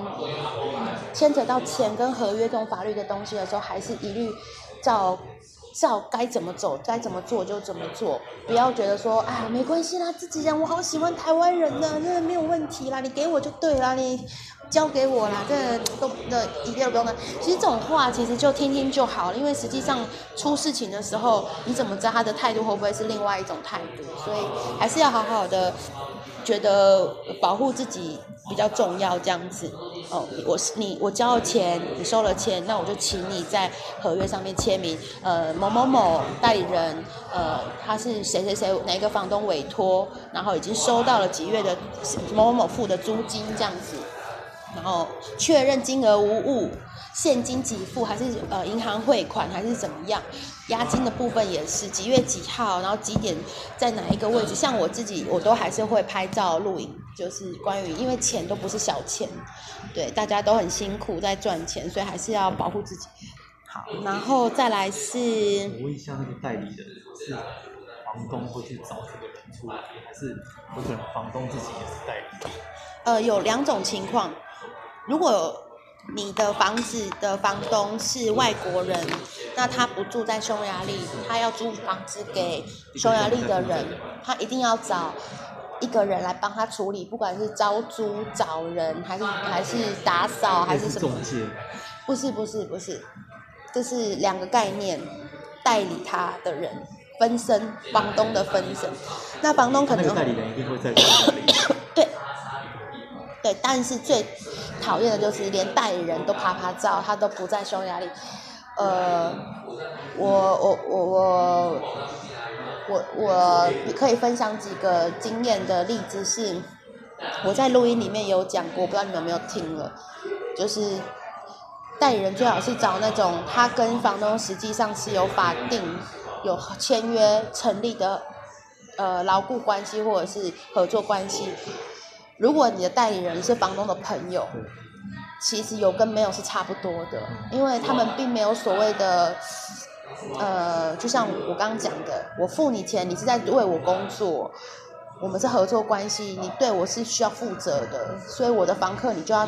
牵扯到钱跟合约这种法律的东西的时候，还是一律照照该怎么走、该怎么做就怎么做，不要觉得说哎没关系啦，自己人我好喜欢台湾人呢，那没有问题啦，你给我就对啦，你交给我啦，这都那一定不用的。其实这种话其实就听听就好了，因为实际上出事情的时候，你怎么知道他的态度会不会是另外一种态度？所以还是要好好的。觉得保护自己比较重要，这样子哦。我是你，我交了钱，你收了钱，那我就请你在合约上面签名。呃，某某某代理人，呃，他是谁谁谁哪一个房东委托，然后已经收到了几月的某某某付的租金这样子，然后确认金额无误，现金给付还是呃银行汇款还是怎么样？押金的部分也是几月几号，然后几点在哪一个位置？像我自己，我都还是会拍照录影，就是关于因为钱都不是小钱，对，大家都很辛苦在赚钱，所以还是要保护自己。好，然后再来是我问一下，那个代理人是房东会去找这个人出来，还是有可能房东自己也是代理？呃有两种情况，如果你的房子的房东是外国人，那他不住在匈牙利，他要租房子给匈牙利的人，他一定要找一个人来帮他处理，不管是招租、找人，还是还是打扫，还是什么？不是不是不是，这是两个概念，代理他的人分身，房东的分身。那房东可能代理人一定会在？对，对，但是最讨厌的就是连代理人都怕拍照，他都不在匈牙利。呃，我我我我我我可以分享几个经验的例子是，我在录音里面有讲过，不知道你们有没有听了，就是代理人最好是找那种他跟房东实际上是有法定有签约成立的呃牢固关系或者是合作关系。如果你的代理人是房东的朋友，其实有跟没有是差不多的，因为他们并没有所谓的，呃，就像我刚刚讲的，我付你钱，你是在为我工作，我们是合作关系，你对我是需要负责的，所以我的房客你就要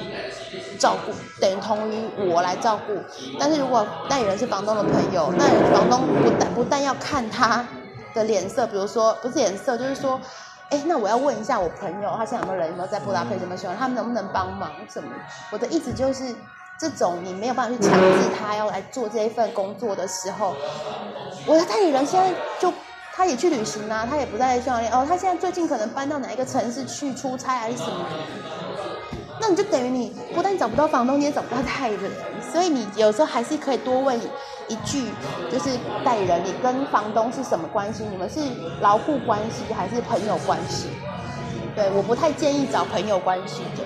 照顾，等同于我来照顾。但是如果代理人是房东的朋友，那房东不但不但要看他的脸色，比如说不是脸色，就是说。哎，那我要问一下我朋友，他现在有没有人，有没有在布达佩斯，没有喜欢，他们能不能帮忙什么？我的意思就是，这种你没有办法去强制他要来做这一份工作的时候，我的代理人现在就他也去旅行啊，他也不在匈牙利哦，他现在最近可能搬到哪一个城市去出差还是什么？那你就等于你不但找不到房东，你也找不到代理人，所以你有时候还是可以多问一句，就是代理人，你跟房东是什么关系？你们是牢固关系还是朋友关系？对，我不太建议找朋友关系的。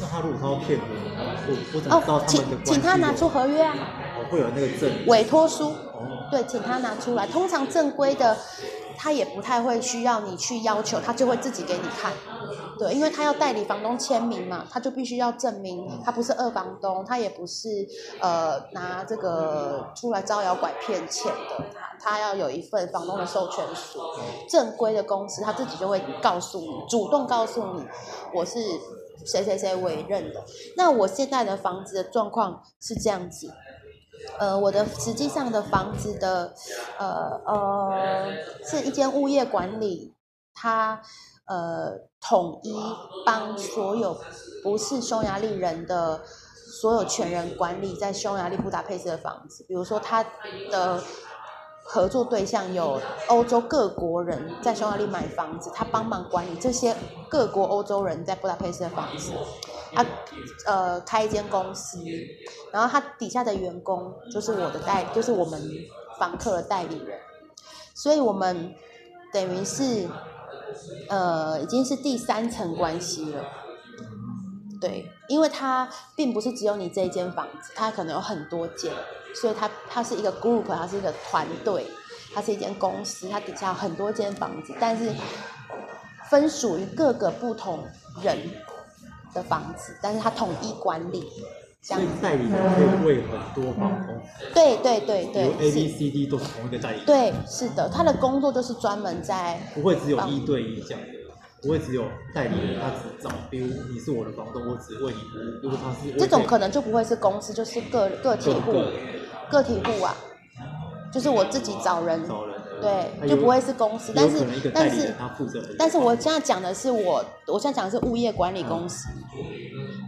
那他如果他要骗我，我我怎么知道哦，请他们的关系请他拿出合约啊，哦，会有那个证委托书。哦，对，请他拿出来。通常正规的，他也不太会需要你去要求，他就会自己给你看。对，因为他要代理房东签名嘛，他就必须要证明他不是二房东，他也不是呃拿这个出来招摇拐骗钱的，他他要有一份房东的授权书。正规的公司他自己就会告诉你，主动告诉你我是谁谁谁委任的。那我现在的房子的状况是这样子，呃，我的实际上的房子的，呃呃，是一间物业管理，它呃统一帮所有不是匈牙利人的所有权人管理在匈牙利布达佩斯的房子，比如说他的。合作对象有欧洲各国人在匈牙利买房子，他帮忙管理这些各国欧洲人在布达佩斯的房子。他呃开一间公司，然后他底下的员工就是我的代，就是我们房客的代理人，所以我们等于是呃已经是第三层关系了。对，因为他并不是只有你这一间房子，他可能有很多间，所以它它是一个 group，它是一个团队，它是一间公司，它底下有很多间房子，但是分属于各个不同人的房子，但是它统一管理。所以代理人可以为很多房东，对对对对，，A B C D 都是同一个代理人，对，是的，他的工作就是专门在不会只有一对一这样的，不会只有代理人他只找，比如你是我的房东，我只为你服务。如果他是这种可能就不会是公司，就是个个体户，个。体户啊，就是我自己找人，找人，对，就不会是公司。但是但是他负责，但是我现在讲的是我，我现在讲的是物业管理公司，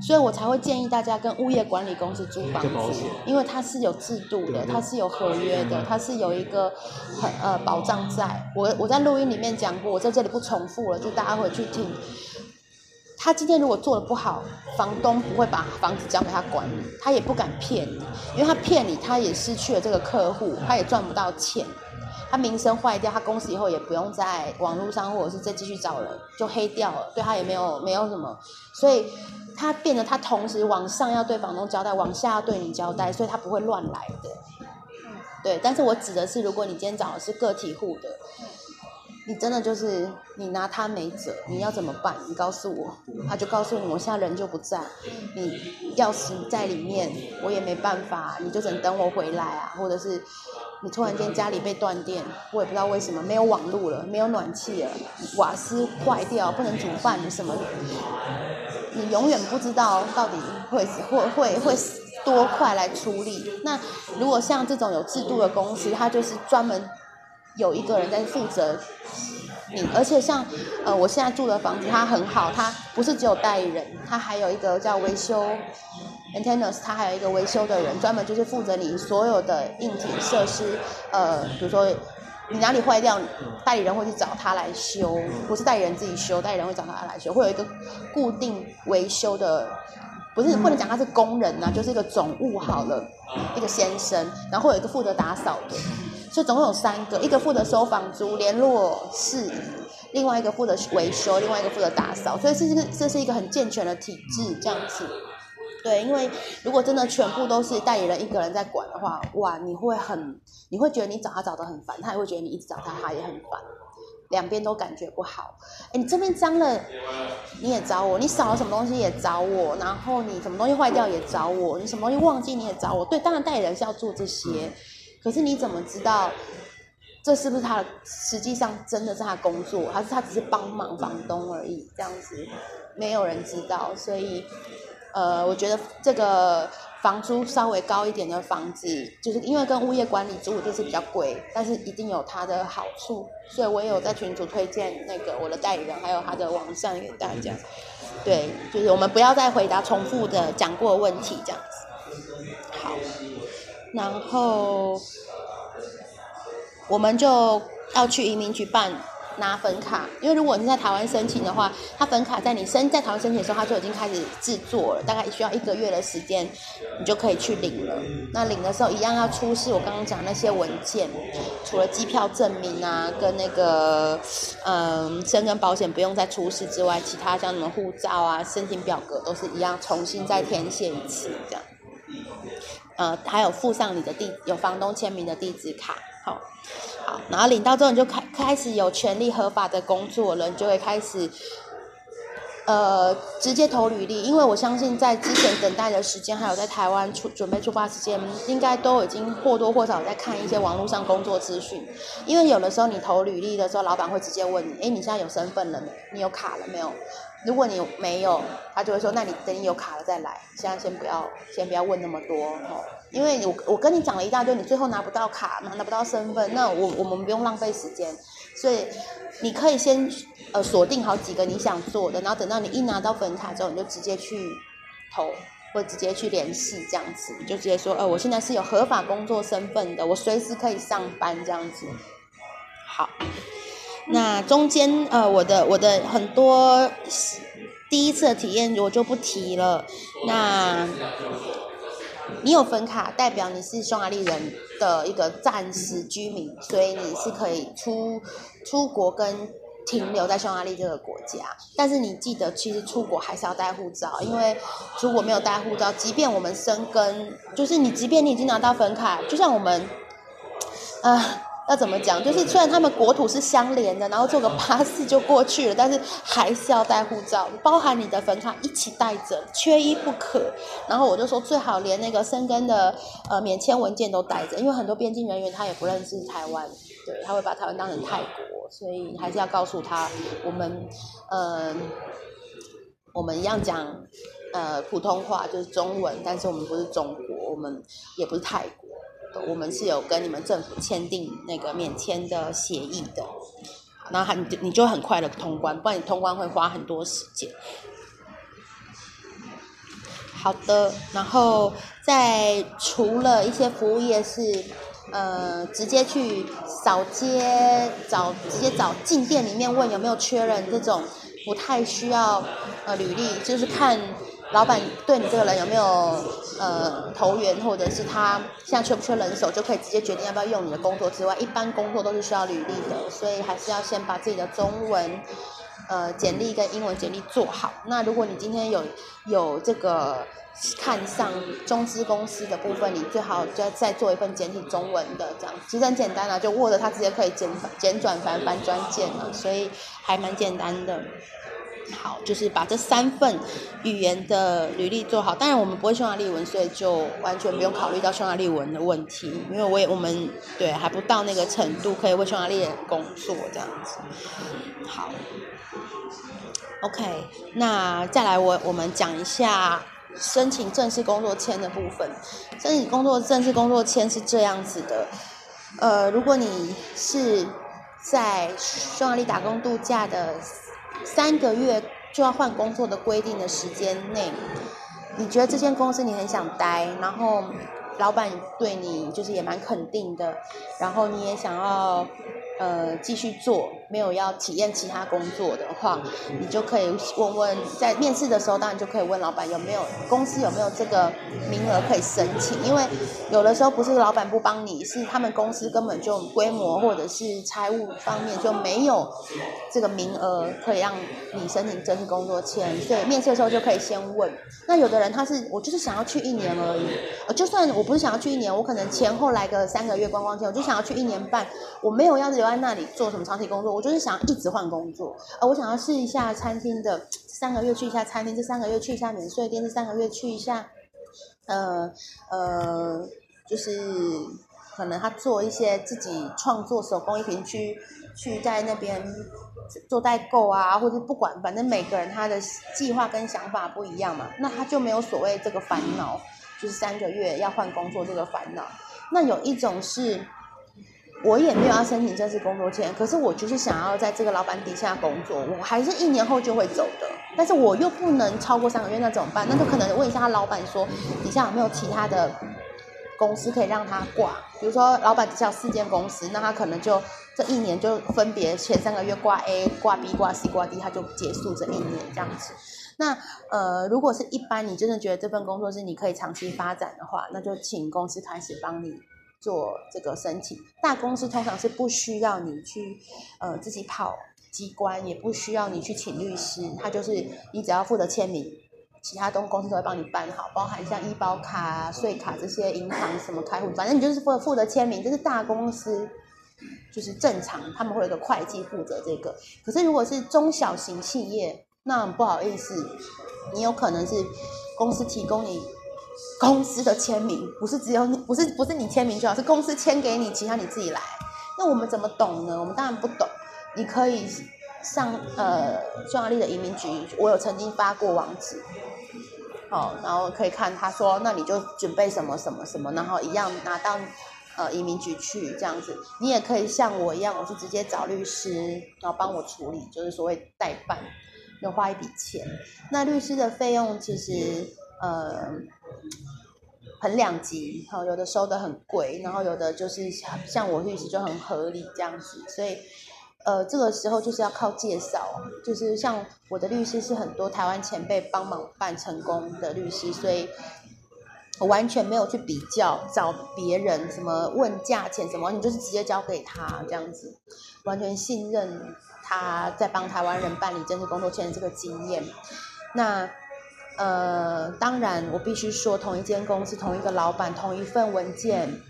所以我才会建议大家跟物业管理公司租房子因为它是有制度的，它是有合约的，它是有一个很呃保障在。我我在录音里面讲过，我在这里不重复了，就大家回去听。他今天如果做的不好，房东不会把房子交给他管理，他也不敢骗你，因为他骗你，他也失去了这个客户，他也赚不到钱，他名声坏掉，他公司以后也不用在网络上或者是再继续找人，就黑掉了，对他也没有没有什么，所以他变得他同时往上要对房东交代，往下要对你交代，所以他不会乱来的。对，但是我指的是，如果你今天找的是个体户的，你真的就是你拿他没辙，你要怎么办？你告诉我，他就告诉你，我现在人就不在，你钥匙在里面，我也没办法，你就只能等我回来啊，或者是你突然间家里被断电，我也不知道为什么没有网络了，没有暖气了，瓦斯坏掉，不能煮饭什么，你永远不知道到底会 会会会多快来处理。那如果像这种有制度的公司，它就是专门有一个人在负责你，而且像呃我现在住的房子，它很好，它不是只有代理人，它还有一个叫维修 maintenance，它还有一个维修的人，专门就是负责你所有的硬体设施，呃，比如说你哪里坏掉，代理人会去找他来修，不是代理人自己修，代理人会找他来修，会有一个固定维修的。不是不能讲他是工人呐、就是一个总务好了，一个先生，然后会有一个负责打扫的，所以总共有三个，一个负责收房租、联络事宜，另外一个负责维修，另外一个负责打扫，所以这是这是一个很健全的体制这样子。对，因为如果真的全部都是代理人一个人在管的话，哇，你会很，你会觉得你找他找得很烦，他也会觉得你一直找他，他也很烦，两边都感觉不好。哎，你这边脏了，你也找我；你少了什么东西也找我；然后你什么东西坏掉也找我；你什么东西忘记你也找我。对，当然代理人是要做这些，可是你怎么知道这是不是他的？实际上真的是他工作，还是他只是帮忙房东而已？这样子没有人知道，所以呃，我觉得这个房租稍微高一点的房子，就是因为跟物业管理租就是比较贵，但是一定有它的好处，所以我也有在群组推荐那个我的代理人，还有他的网站给大家。对，就是我们不要再回答重复的讲过的问题，这样子。然后我们就要去移民局办拿粉卡，因为如果你在台湾申请的话，它粉卡在你申在台湾申请的时候，它就已经开始制作了，大概需要一个月的时间，你就可以去领了。那领的时候一样要出示我刚刚讲那些文件，除了机票证明啊，跟那个嗯身跟保险不用再出示之外，其他像什么护照啊、申请表格都是一样重新再填写一次这样。呃，还有附上你的地有房东签名的地址卡，好，好，然后领到之后你就开开始有权利合法的工作了，你就会开始，呃，直接投履历，因为我相信在之前等待的时间，还有在台湾出准备出发时间，应该都已经或多或少在看一些网络上工作资讯，因为有的时候你投履历的时候，老板会直接问你，哎，你现在有身份了没？你有卡了没有？如果你没有，他就会说，那你等你有卡了再来，现在先不要，先不要问那么多哦，因为我我跟你讲了一大堆，你最后拿不到卡，拿拿不到身份，那我我们不用浪费时间，所以你可以先呃锁定好几个你想做的，然后等到你一拿到粉卡之后，你就直接去投，或直接去联系这样子，你就直接说，呃，我现在是有合法工作身份的，我随时可以上班这样子，好。那中间呃，我的我的很多第一次的体验我就不提了。那你有粉卡，代表你是匈牙利人的一个暂时居民，所以你是可以出出国跟停留在匈牙利这个国家。但是你记得，其实出国还是要带护照，因为出国没有带护照，即便我们生根，就是你即便你已经拿到粉卡，就像我们，呃。要怎么讲？就是虽然他们国土是相连的，然后坐个巴士就过去了，但是还是要带护照，包含你的粉卡一起带着，缺一不可。然后我就说最好连那个生根的呃免签文件都带着，因为很多边境人员他也不认识台湾，对他会把台湾当成泰国，所以还是要告诉他我们呃我们一样讲呃普通话就是中文，但是我们不是中国，我们也不是泰国。我们是有跟你们政府签订那个免签的协议的，然后你就你就很快的通关，不然你通关会花很多时间。好的，然后在除了一些服务业是呃直接去扫街找，直接找进店里面问有没有缺人这种，不太需要呃履历，就是看。老板对你这个人有没有呃投缘，或者是他现在缺不缺人手，就可以直接决定要不要用你的工作之外，一般工作都是需要履历的，所以还是要先把自己的中文呃简历跟英文简历做好。那如果你今天有有这个看上中资公司的部分，你最好再再做一份简体中文的这样，其实很简单啊，就 Word 它直接可以简简转繁繁专键了，所以还蛮简单的。好，就是把这三份语言的履历做好。当然，我们不会匈牙利文，所以就完全不用考虑到匈牙利文的问题。因为我也我们对还不到那个程度，可以为匈牙利人工作这样子。好，OK，那再来我我们讲一下申请正式工作签的部分。申请工作正式工作签是这样子的。呃，如果你是在匈牙利打工度假的三个月就要换工作的规定的时间内，你觉得这间公司你很想待，然后老板对你就是也蛮肯定的，然后你也想要呃继续做，没有要体验其他工作的话，你就可以问问，在面试的时候，当然就可以问老板有没有公司有没有这个名额可以申请，因为有的时候不是老板不帮你，是他们公司根本就规模或者是财务方面就没有这个名额可以让你申请正式工作签，所以面试的时候就可以先问。那有的人他是我就是想要去一年而已，呃，就算我不是想要去一年，我可能前后来个三个月观光签，我就想要去一年半，我没有要留在那里做什么长期工作，我就是想一直换工作，呃，我想要试一下餐厅的，三个月去一下餐厅，这三个月去一下免税店，这三个月去一下，呃呃，就是可能他做一些自己创作手工艺品去去在那边做代购啊，或者不管，反正每个人他的计划跟想法不一样嘛，那他就没有所谓这个烦恼，就是三个月要换工作这个烦恼。那有一种是。我也没有要申请正式工作签，可是我就是想要在这个老板底下工作，我还是一年后就会走的，但是我又不能超过三个月，那怎么办？那就可能问一下他老板说，底下有没有其他的公司可以让他挂？比如说老板底下有四间公司，那他可能就这一年就分别前三个月挂 A、挂 B、挂 C、挂 D，他就结束这一年这样子。那呃，如果是一般你真的觉得这份工作是你可以长期发展的话，那就请公司开始帮你。做这个申请，大公司通常是不需要你去呃自己跑机关，也不需要你去请律师，他就是你只要负责签名，其他东公司都会帮你办好，包含像医保卡、税卡这些银行什么开户，反正你就是负负责签名，这是大公司就是正常，他们会有个会计负责这个。可是如果是中小型企业，那不好意思，你有可能是公司提供你。公司的签名不是只有你，不是不是你签名就好，是公司签给你，其他你自己来。那我们怎么懂呢？我们当然不懂。你可以上呃匈牙利的移民局，我有曾经发过网址，好，然后可以看他说，那你就准备什么什么什么，然后一样拿到呃移民局去这样子。你也可以像我一样，我是直接找律师，然后帮我处理，就是所谓代办，要花一笔钱。那律师的费用其实呃。很两极，好，有的收的很贵，然后有的就是像我律师就很合理这样子，所以，呃，这个时候就是要靠介绍，就是像我的律师是很多台湾前辈帮忙办成功的律师，所以我完全没有去比较找别人什么问价钱什么，你就是直接交给他这样子，完全信任他在帮台湾人办理政治工作签的这个经验，那。呃，当然，我必须说，同一间公司、同一个老板、同一份文件，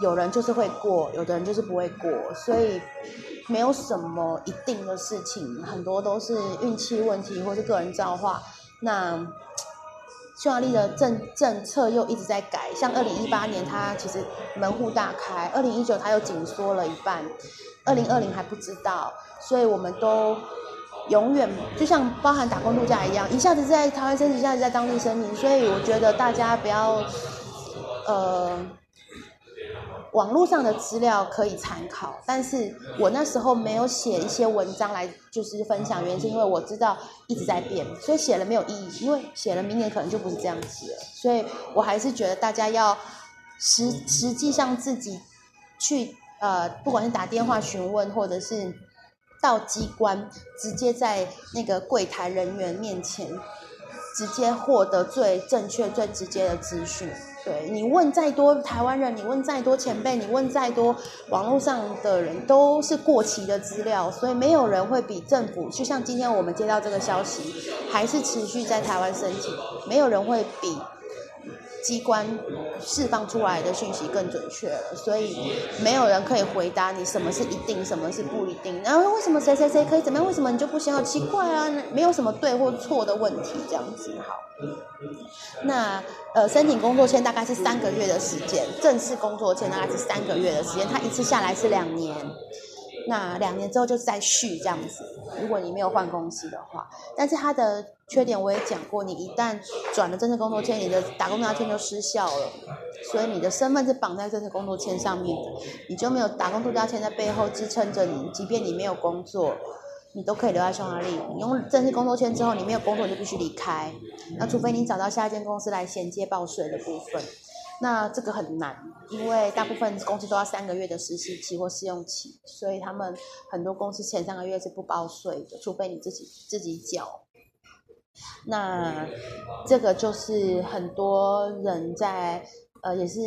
有人就是会过，有的人就是不会过，所以没有什么一定的事情，很多都是运气问题或是个人造化。那匈牙利的政政策又一直在改，像二零一八年它其实门户大开，二零一九它又紧缩了一半，二零二零还不知道，所以我们都。永远就像包含打工度假一样，一下子在台湾生，一下子在当地生，所以我觉得大家不要，呃，网络上的资料可以参考，但是我那时候没有写一些文章来就是分享，原因是因为我知道一直在变，所以写了没有意义，因为写了明年可能就不是这样子了，所以我还是觉得大家要实实际上自己去呃，不管是打电话询问或者是。到机关，直接在那个柜台人员面前，直接获得最正确、最直接的资讯。对你问再多台湾人，你问再多前辈，你问再多网络上的人，都是过期的资料，所以没有人会比政府。就像今天我们接到这个消息，还是持续在台湾申请，没有人会比。机关释放出来的讯息更准确了，所以没有人可以回答你什么是一定，什么是不一定。然后为什么谁谁谁可以怎么样？为什么你就不行？好奇怪啊！没有什么对或错的问题，这样子好。那呃，申请工作签大概是三个月的时间，正式工作签大概是三个月的时间，它一次下来是两年。那两年之后就再续这样子。如果你没有换公司的话，但是它的缺点我也讲过，你一旦转了正式工作签，你的打工度假签就失效了，所以你的身份是绑在正式工作签上面的，你就没有打工度假签在背后支撑着你，即便你没有工作。你都可以留在匈牙利。你用正式工作签之后，你没有工作就必须离开。那除非你找到下一间公司来衔接报税的部分，那这个很难，因为大部分公司都要三个月的实习期或试用期，所以他们很多公司前三个月是不包税的，除非你自己自己缴。那这个就是很多人在呃也是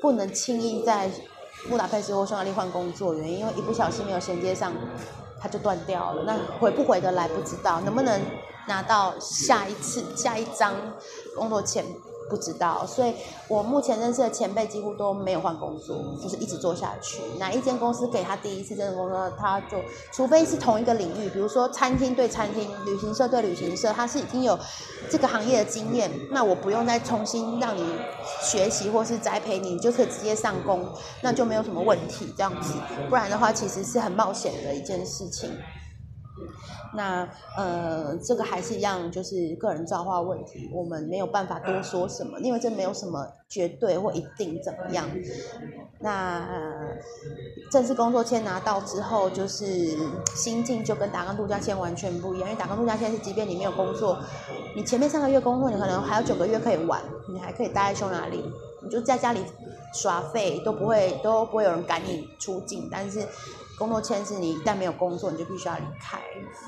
不能轻易在布达佩斯或匈牙利换工作原因，因为一不小心没有衔接上，它就断掉了。那回不回得来不知道，能不能拿到下一次下一张工作签不知道。所以我目前认识的前辈几乎都没有换工作，就是一直做下去。哪一间公司给他第一次这个工作，他就除非是同一个领域，比如说餐厅对餐厅、旅行社对旅行社，他是已经有这个行业的经验，那我不用再重新让你学习或是栽培你，你就可以直接上工，那就没有什么问题这样子。不然的话，其实是很冒险的一件事情。那呃，这个还是一样，就是个人造化问题，我们没有办法多说什么，因为这没有什么绝对或一定怎么样。那、呃正式工作签拿到之后，就是心境就跟打工度假签完全不一样，因为打工度假签是即便你没有工作，你前面三个月工作，你可能还有九个月可以玩，你还可以待在匈牙利，你就在家里耍废都不会都不会有人赶你出境，但是工作签是你一旦没有工作，你就必须要离开。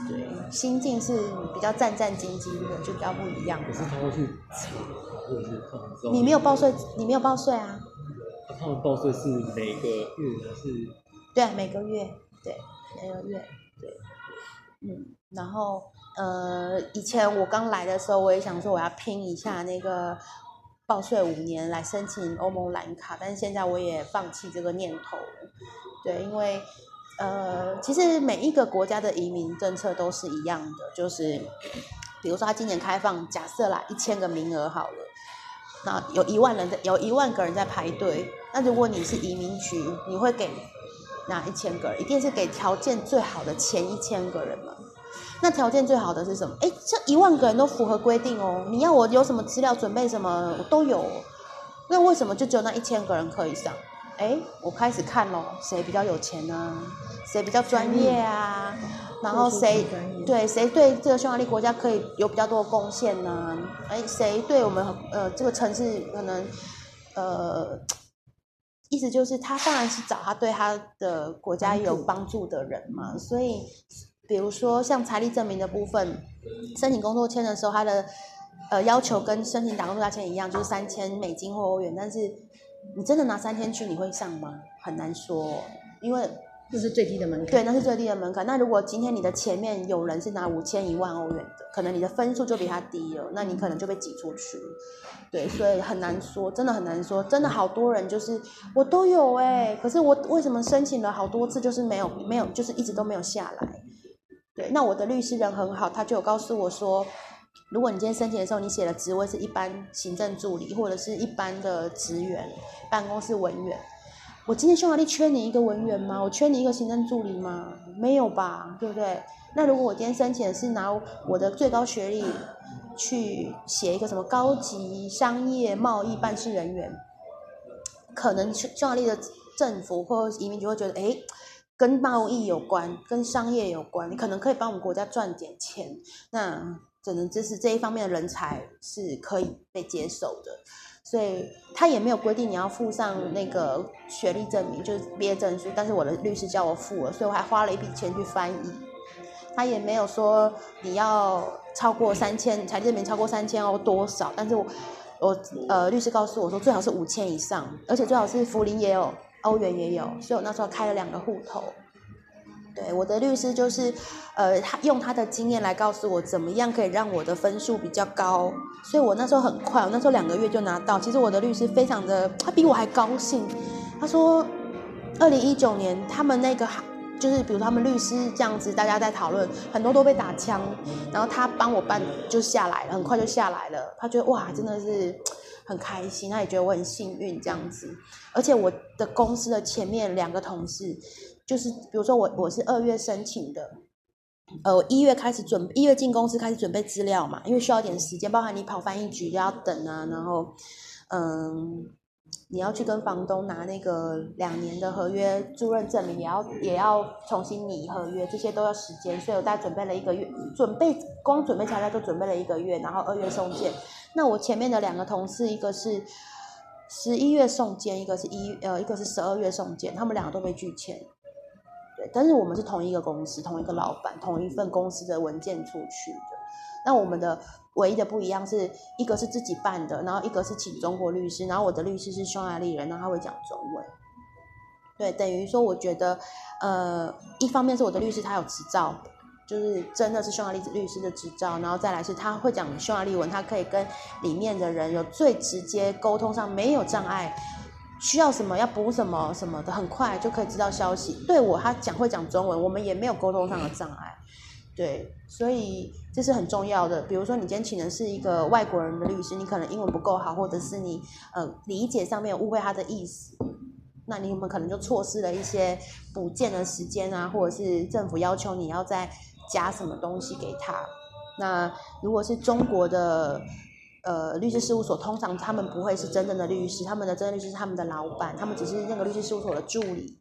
对，心境是比较战战兢兢的，就比较不一样。可是他会去查，或者是他们知道你没有报税，你没有报税啊？他们报税是每个月还是对，每个月，对，每个月，对，嗯，然后呃，以前我刚来的时候，我也想说我要拼一下那个报税五年来申请欧盟蓝卡，但是现在我也放弃这个念头了，对，因为呃，其实每一个国家的移民政策都是一样的，就是比如说他今年开放，假设啦一千个名额好了。那有一万人在，有一万个人在排队。那如果你是移民局，你会给哪一千个人？一定是给条件最好的前一千个人嘛？那条件最好的是什么？哎，这一万个人都符合规定哦。你要我有什么资料准备什么，我都有。那为什么就只有那一千个人可以上？哎，我开始看咯，谁比较有钱呢、谁比较专业啊？然后谁对谁对这个匈牙利国家可以有比较多的贡献呢？哎，谁对我们呃这个城市可能呃，意思就是他当然是找他对他的国家有帮助的人嘛。所以，比如说像财力证明的部分，申请工作签的时候，他的呃要求跟申请打工度假签一样，就是三千美金或欧元。但是你真的拿三千去，你会上吗？很难说，因为这是最低的门槛。对，那是最低的门槛。那如果今天你的前面有人是拿五千、一万欧元的，可能你的分数就比他低了，那你可能就被挤出去。对，所以很难说，真的很难说。真的好多人就是我都有哎、可是我为什么申请了好多次，就是没有没有，就是一直都没有下来。对，那我的律师人很好，他就有告诉我说，如果你今天申请的时候，你写的职位是一般行政助理或者是一般的职员、办公室文员，我今天匈牙利缺你一个文员吗？我缺你一个行政助理吗？没有吧，对不对？那如果我今天申请的是拿我的最高学历去写一个什么高级商业贸易办事人员，可能匈匈牙利的政府或移民局会觉得，诶，跟贸易有关，跟商业有关，你可能可以帮我们国家赚点钱。那只能支持这一方面的人才是可以被接受的。所以他也没有规定你要附上那个学历证明，就是毕业证书。但是我的律师叫我附了，所以我还花了一笔钱去翻译。他也没有说你要超过三千，才证明超过三千欧多少，但是我我呃律师告诉我说最好是五千以上，而且最好是福林也有，欧元也有，所以我那时候开了两个户头。对，我的律师就是，呃，他用他的经验来告诉我怎么样可以让我的分数比较高，所以我那时候很快，我那时候两个月就拿到。其实我的律师非常的，他比我还高兴。他说，二零一九年他们那个就是比如他们律师这样子，大家在讨论，很多都被打枪，然后他帮我办就下来了，很快就下来了。他觉得哇，真的是很开心，他也觉得我很幸运这样子。而且我的公司的前面两个同事，就是比如说我我是二月申请的，呃，我一月开始准一月进公司开始准备资料嘛，因为需要点时间，包含你跑翻译局要等啊，然后嗯，你要去跟房东拿那个两年的合约租认证明，也要也要重新拟合约，这些都要时间，所以我大概准备了一个月，准备光准备材料就准备了一个月，然后二月送件。那我前面的两个同事，一个是十一月送件，一个是一呃，一个是十二月送件，他们两个都被拒签。但是我们是同一个公司，同一个老板，同一份公司的文件出去的。那我们的唯一的不一样是，一个是自己办的，然后一个是请中国律师，然后我的律师是匈牙利人，然后他会讲中文。对，等于说我觉得，呃，一方面是我的律师他有执照，就是真的是匈牙利律师的执照，然后再来是他会讲匈牙利文，他可以跟里面的人有最直接沟通上没有障碍。需要什么要补什么什么的，很快就可以知道消息。对我，他讲会讲中文，我们也没有沟通上的障碍。对，所以这是很重要的。比如说，你今天请的是一个外国人的律师，你可能英文不够好，或者是你呃理解上面误会他的意思，那你们可能就错失了一些补件的时间啊，或者是政府要求你要再加什么东西给他。那如果是中国的。呃，律师事务所通常他们不会是真正的律师，他们的真正律师是他们的老板，他们只是那个律师事务所的助理，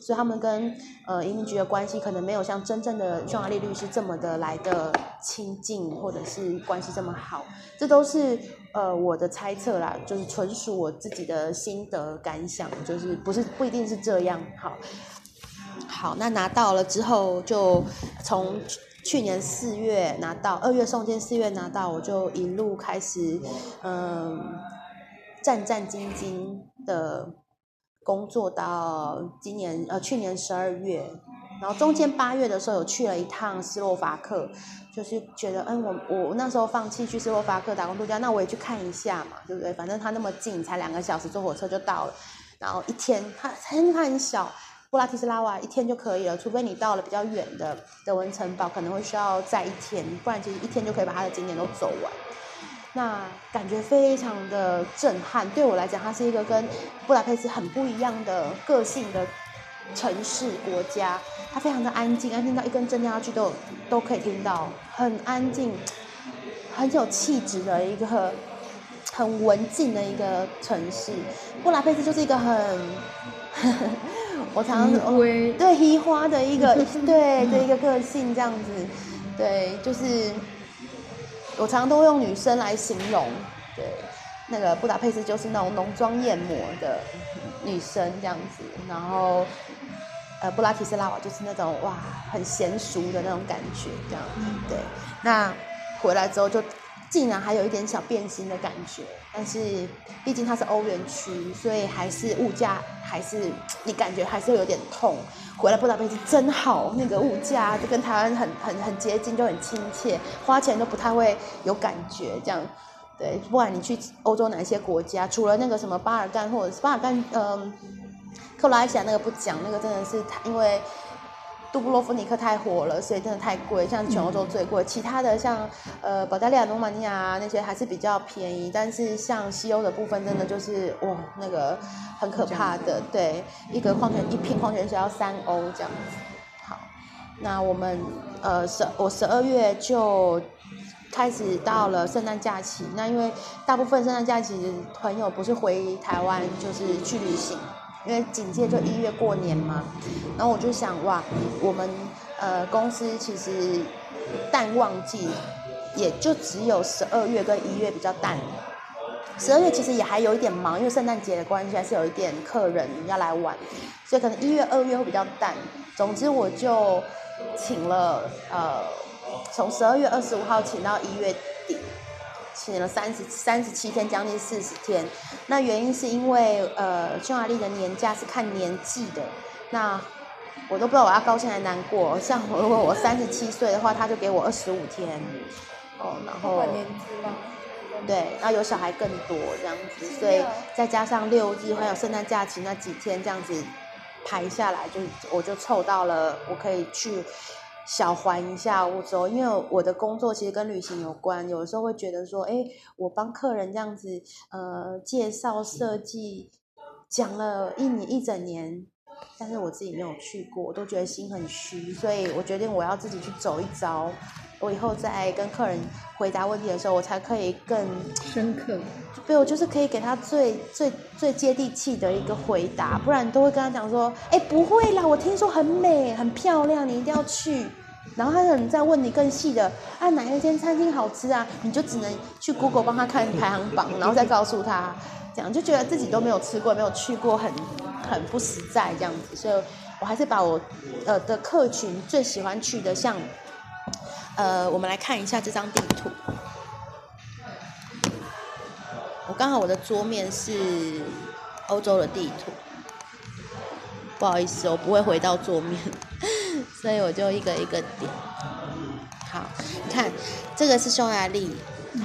所以他们跟呃移民局的关系可能没有像真正的匈牙利律师这么的来的亲近，或者是关系这么好，这都是呃我的猜测啦，就是纯属我自己的心得感想，就是不是不一定是这样。好，好，那拿到了之后就从。去年四月拿到，二月送件，四月拿到，我就一路开始，嗯，战战兢兢的工作到今年呃去年十二月，然后中间八月的时候有去了一趟斯洛伐克，就是觉得嗯我我那时候放弃去斯洛伐克打工度假，那我也去看一下嘛，对不对？反正它那么近，才两个小时坐火车就到了，然后一天它很它很小。布拉提斯拉瓦一天就可以了，除非你到了比较远的德文城堡，可能会需要再一天，不然其实一天就可以把它的景点都走完。那感觉非常的震撼，对我来讲，它是一个跟布达佩斯很不一样的个性的城市国家。它非常的安静，安静到一根针掉下去都都可以听到，很安静，很有气质的一个很文静的一个城市。布拉佩斯就是一个很呵。我常常对黑花的一个 对的一个个性这样子，对，就是我常常都会用女生来形容，对，那个布达佩斯就是那种浓妆艳抹的女生这样子，然后呃布拉提斯拉瓦就是那种哇很娴熟的那种感觉这样，对，那回来之后就。竟然还有一点小变心的感觉，但是毕竟它是欧元区，所以还是物价还是你感觉还是有点痛。回来布达佩斯真好，那个物价就跟台湾很很很接近，就很亲切，花钱都不太会有感觉。这样，对，不管你去欧洲哪一些国家，除了那个什么巴尔干或者是巴尔干，嗯，克罗埃西亚那个不讲，那个真的是因为。杜布洛夫尼克太火了，所以真的太贵，像全欧洲最贵。其他的像呃保加利亚、罗马尼亚那些还是比较便宜，但是像西欧的部分真的就是哇那个很可怕的。对，一个矿泉一瓶矿泉水要三欧这样子。好，那我们呃十我十二月就开始到了圣诞假期，那因为大部分圣诞假期朋友不是回台湾就是去旅行。因为紧接着一月过年嘛，然后我就想哇，我们呃公司其实淡旺季也就只有十二月跟一月比较淡，十二月其实也还有一点忙，因为圣诞节的关系还是有一点客人要来玩，所以可能一月二月会比较淡。总之我就请了呃从十二月二十五号请到一月底。请了三十三十七天，将近四十天。那原因是因为呃，匈牙利的年假是看年纪的。那我都不知道我要高兴还是难过。像如果我三十七岁的话，他就给我二十五天。哦，然后？对，然后有小孩更多这样子，所以再加上六日还有圣诞假期那几天这样子排下来，就我就凑到了我可以去。小环一下我走，因为我的工作其实跟旅行有关，有的时候会觉得说，哎，我帮客人这样子，呃，介绍设计，讲了一年一整年，但是我自己没有去过，我都觉得心很虚，所以我决定我要自己去走一遭。我以后在跟客人回答问题的时候，我才可以更深刻。对，我就是可以给他最最最接地气的一个回答，不然都会跟他讲说，哎，不会啦，我听说很美很漂亮，你一定要去。然后他可能再问你更细的，啊，哪一间餐厅好吃啊？你就只能去 Google 帮他看排行榜，然后再告诉他，这样就觉得自己都没有吃过，没有去过，很很不实在这样子。所以我还是把我呃的客群最喜欢去的，像呃，我们来看一下这张地图。我刚好我的桌面是欧洲的地图，不好意思，我不会回到桌面，所以我就一个一个点。好，你看这个是匈牙利，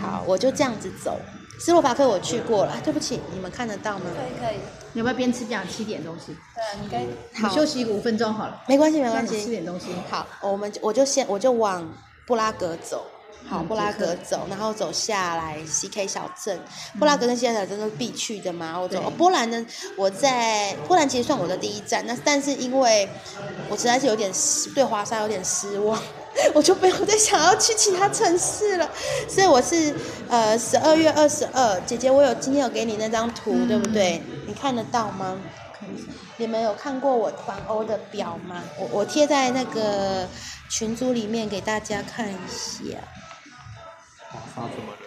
好，我就这样子走。斯洛伐克我去过了，对不起，你们看得到吗？可以可以，你要不要边吃边讲吃点东西？对啊，你可以。我们休息五分钟好了。没关系，没关系吃系。点东西。好，我们我就先我就往布拉格走。好，嗯布拉格走，然后走下来 CK 小镇。布拉格跟 CK 小镇都是必去的嘛。我走、哦波兰呢，我在波兰其实算我的第一站，那但是因为我实在是有点失对华沙有点失望，我就没有再想要去其他城市了。所以我是呃十二月二十二，姐姐，我有今天有给你那张图，对不对？你看得到吗？看一下。你们有看过我团欧的表吗？我我贴在那个群组里面给大家看一下。华沙怎么了？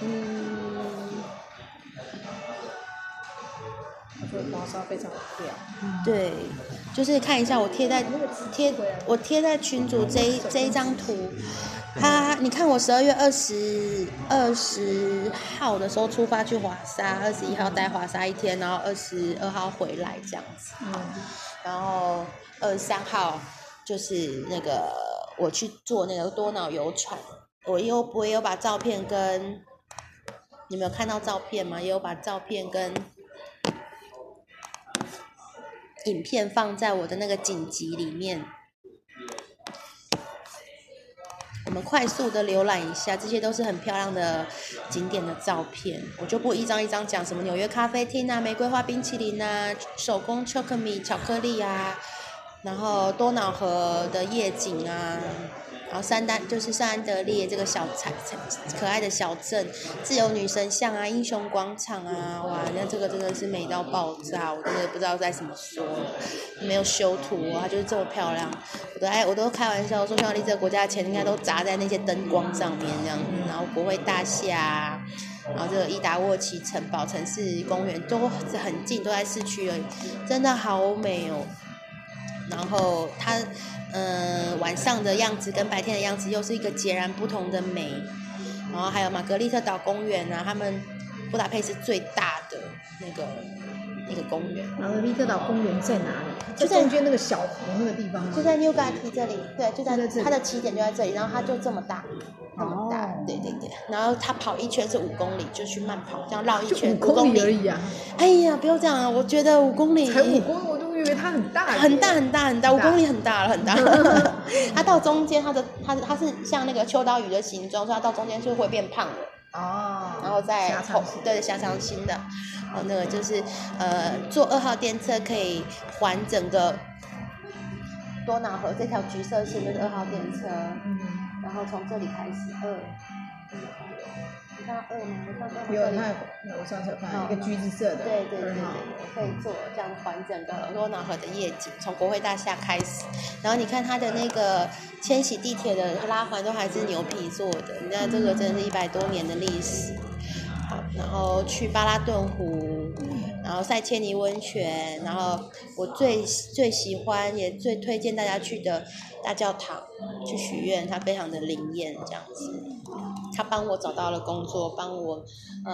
嗯，我觉得华沙非常。对，就是看一下我贴在贴我贴在群组这一这一张图，它你看我十二月二十二十号的时候出发去华沙，二十一号待华沙一天，然后二十二号回来这样子。嗯，然后二十三号就是那个我去做那个多瑙游船，我有我也有把照片跟你们有看到照片吗？也有把照片跟影片放在我的那个锦集里面。快速的浏览一下，这些都是很漂亮的景点的照片，我就不一张一张讲什么纽约咖啡厅啊、玫瑰花冰淇淋啊、手工 c h o c o m i 巧克力啊，然后多瑙河的夜景啊，然后三丹就是圣安德烈这个小彩彩可爱的小镇，自由女神像啊、英雄广场啊，哇，那这个真的是美到爆炸，我真的不知道该怎么说了，没有修图哦，它就是这么漂亮，我都爱我都开玩笑说，匈牙利这个国家的钱应该都砸在那些灯光上面这样子，然后国会大厦啊。然后这个伊达沃奇城堡、城市公园都很近，都在市区而已，真的好美哦。然后它，嗯、晚上的样子跟白天的样子又是一个截然不同的美。然后还有玛格丽特岛公园啊，他们布达佩斯最大的那个那个公园，玛格丽特岛公园在哪里？就在在中间那个小湖那个地方吗？就在 New g a t 这里，对，就在这里它的起点就在这里，然后它就这么大，这么大，哦对对对。然后它跑一圈是五公里，就去慢跑，这样绕一圈五公里而已啊，哎呀，不要这样啊！我觉得五公里才五公里，我都以为它很大。很大很大很大，五公里很大了很大。它到中间，它的它的它是像那个秋刀鱼的形状，所以它到中间就会变胖的，哦，然后再对狭长型的，哦，那个就是呃坐二号电车可以环整个多瑙河这条橘色线就是二号电车，嗯，然后从这里开始二，你看到二吗？有它有，我上次有看到一个橘子色的，对对对可以做这样环整个罗纳河的夜景，从国会大厦开始，然后你看它的那个千禧地铁的拉环都还是牛皮做的，你看这个真的是一百多年的历史。好，然后去巴拉顿湖，然后塞切尼温泉，然后我最最喜欢也最推荐大家去的大教堂去许愿，它非常的灵验这样子。他帮我找到了工作，帮我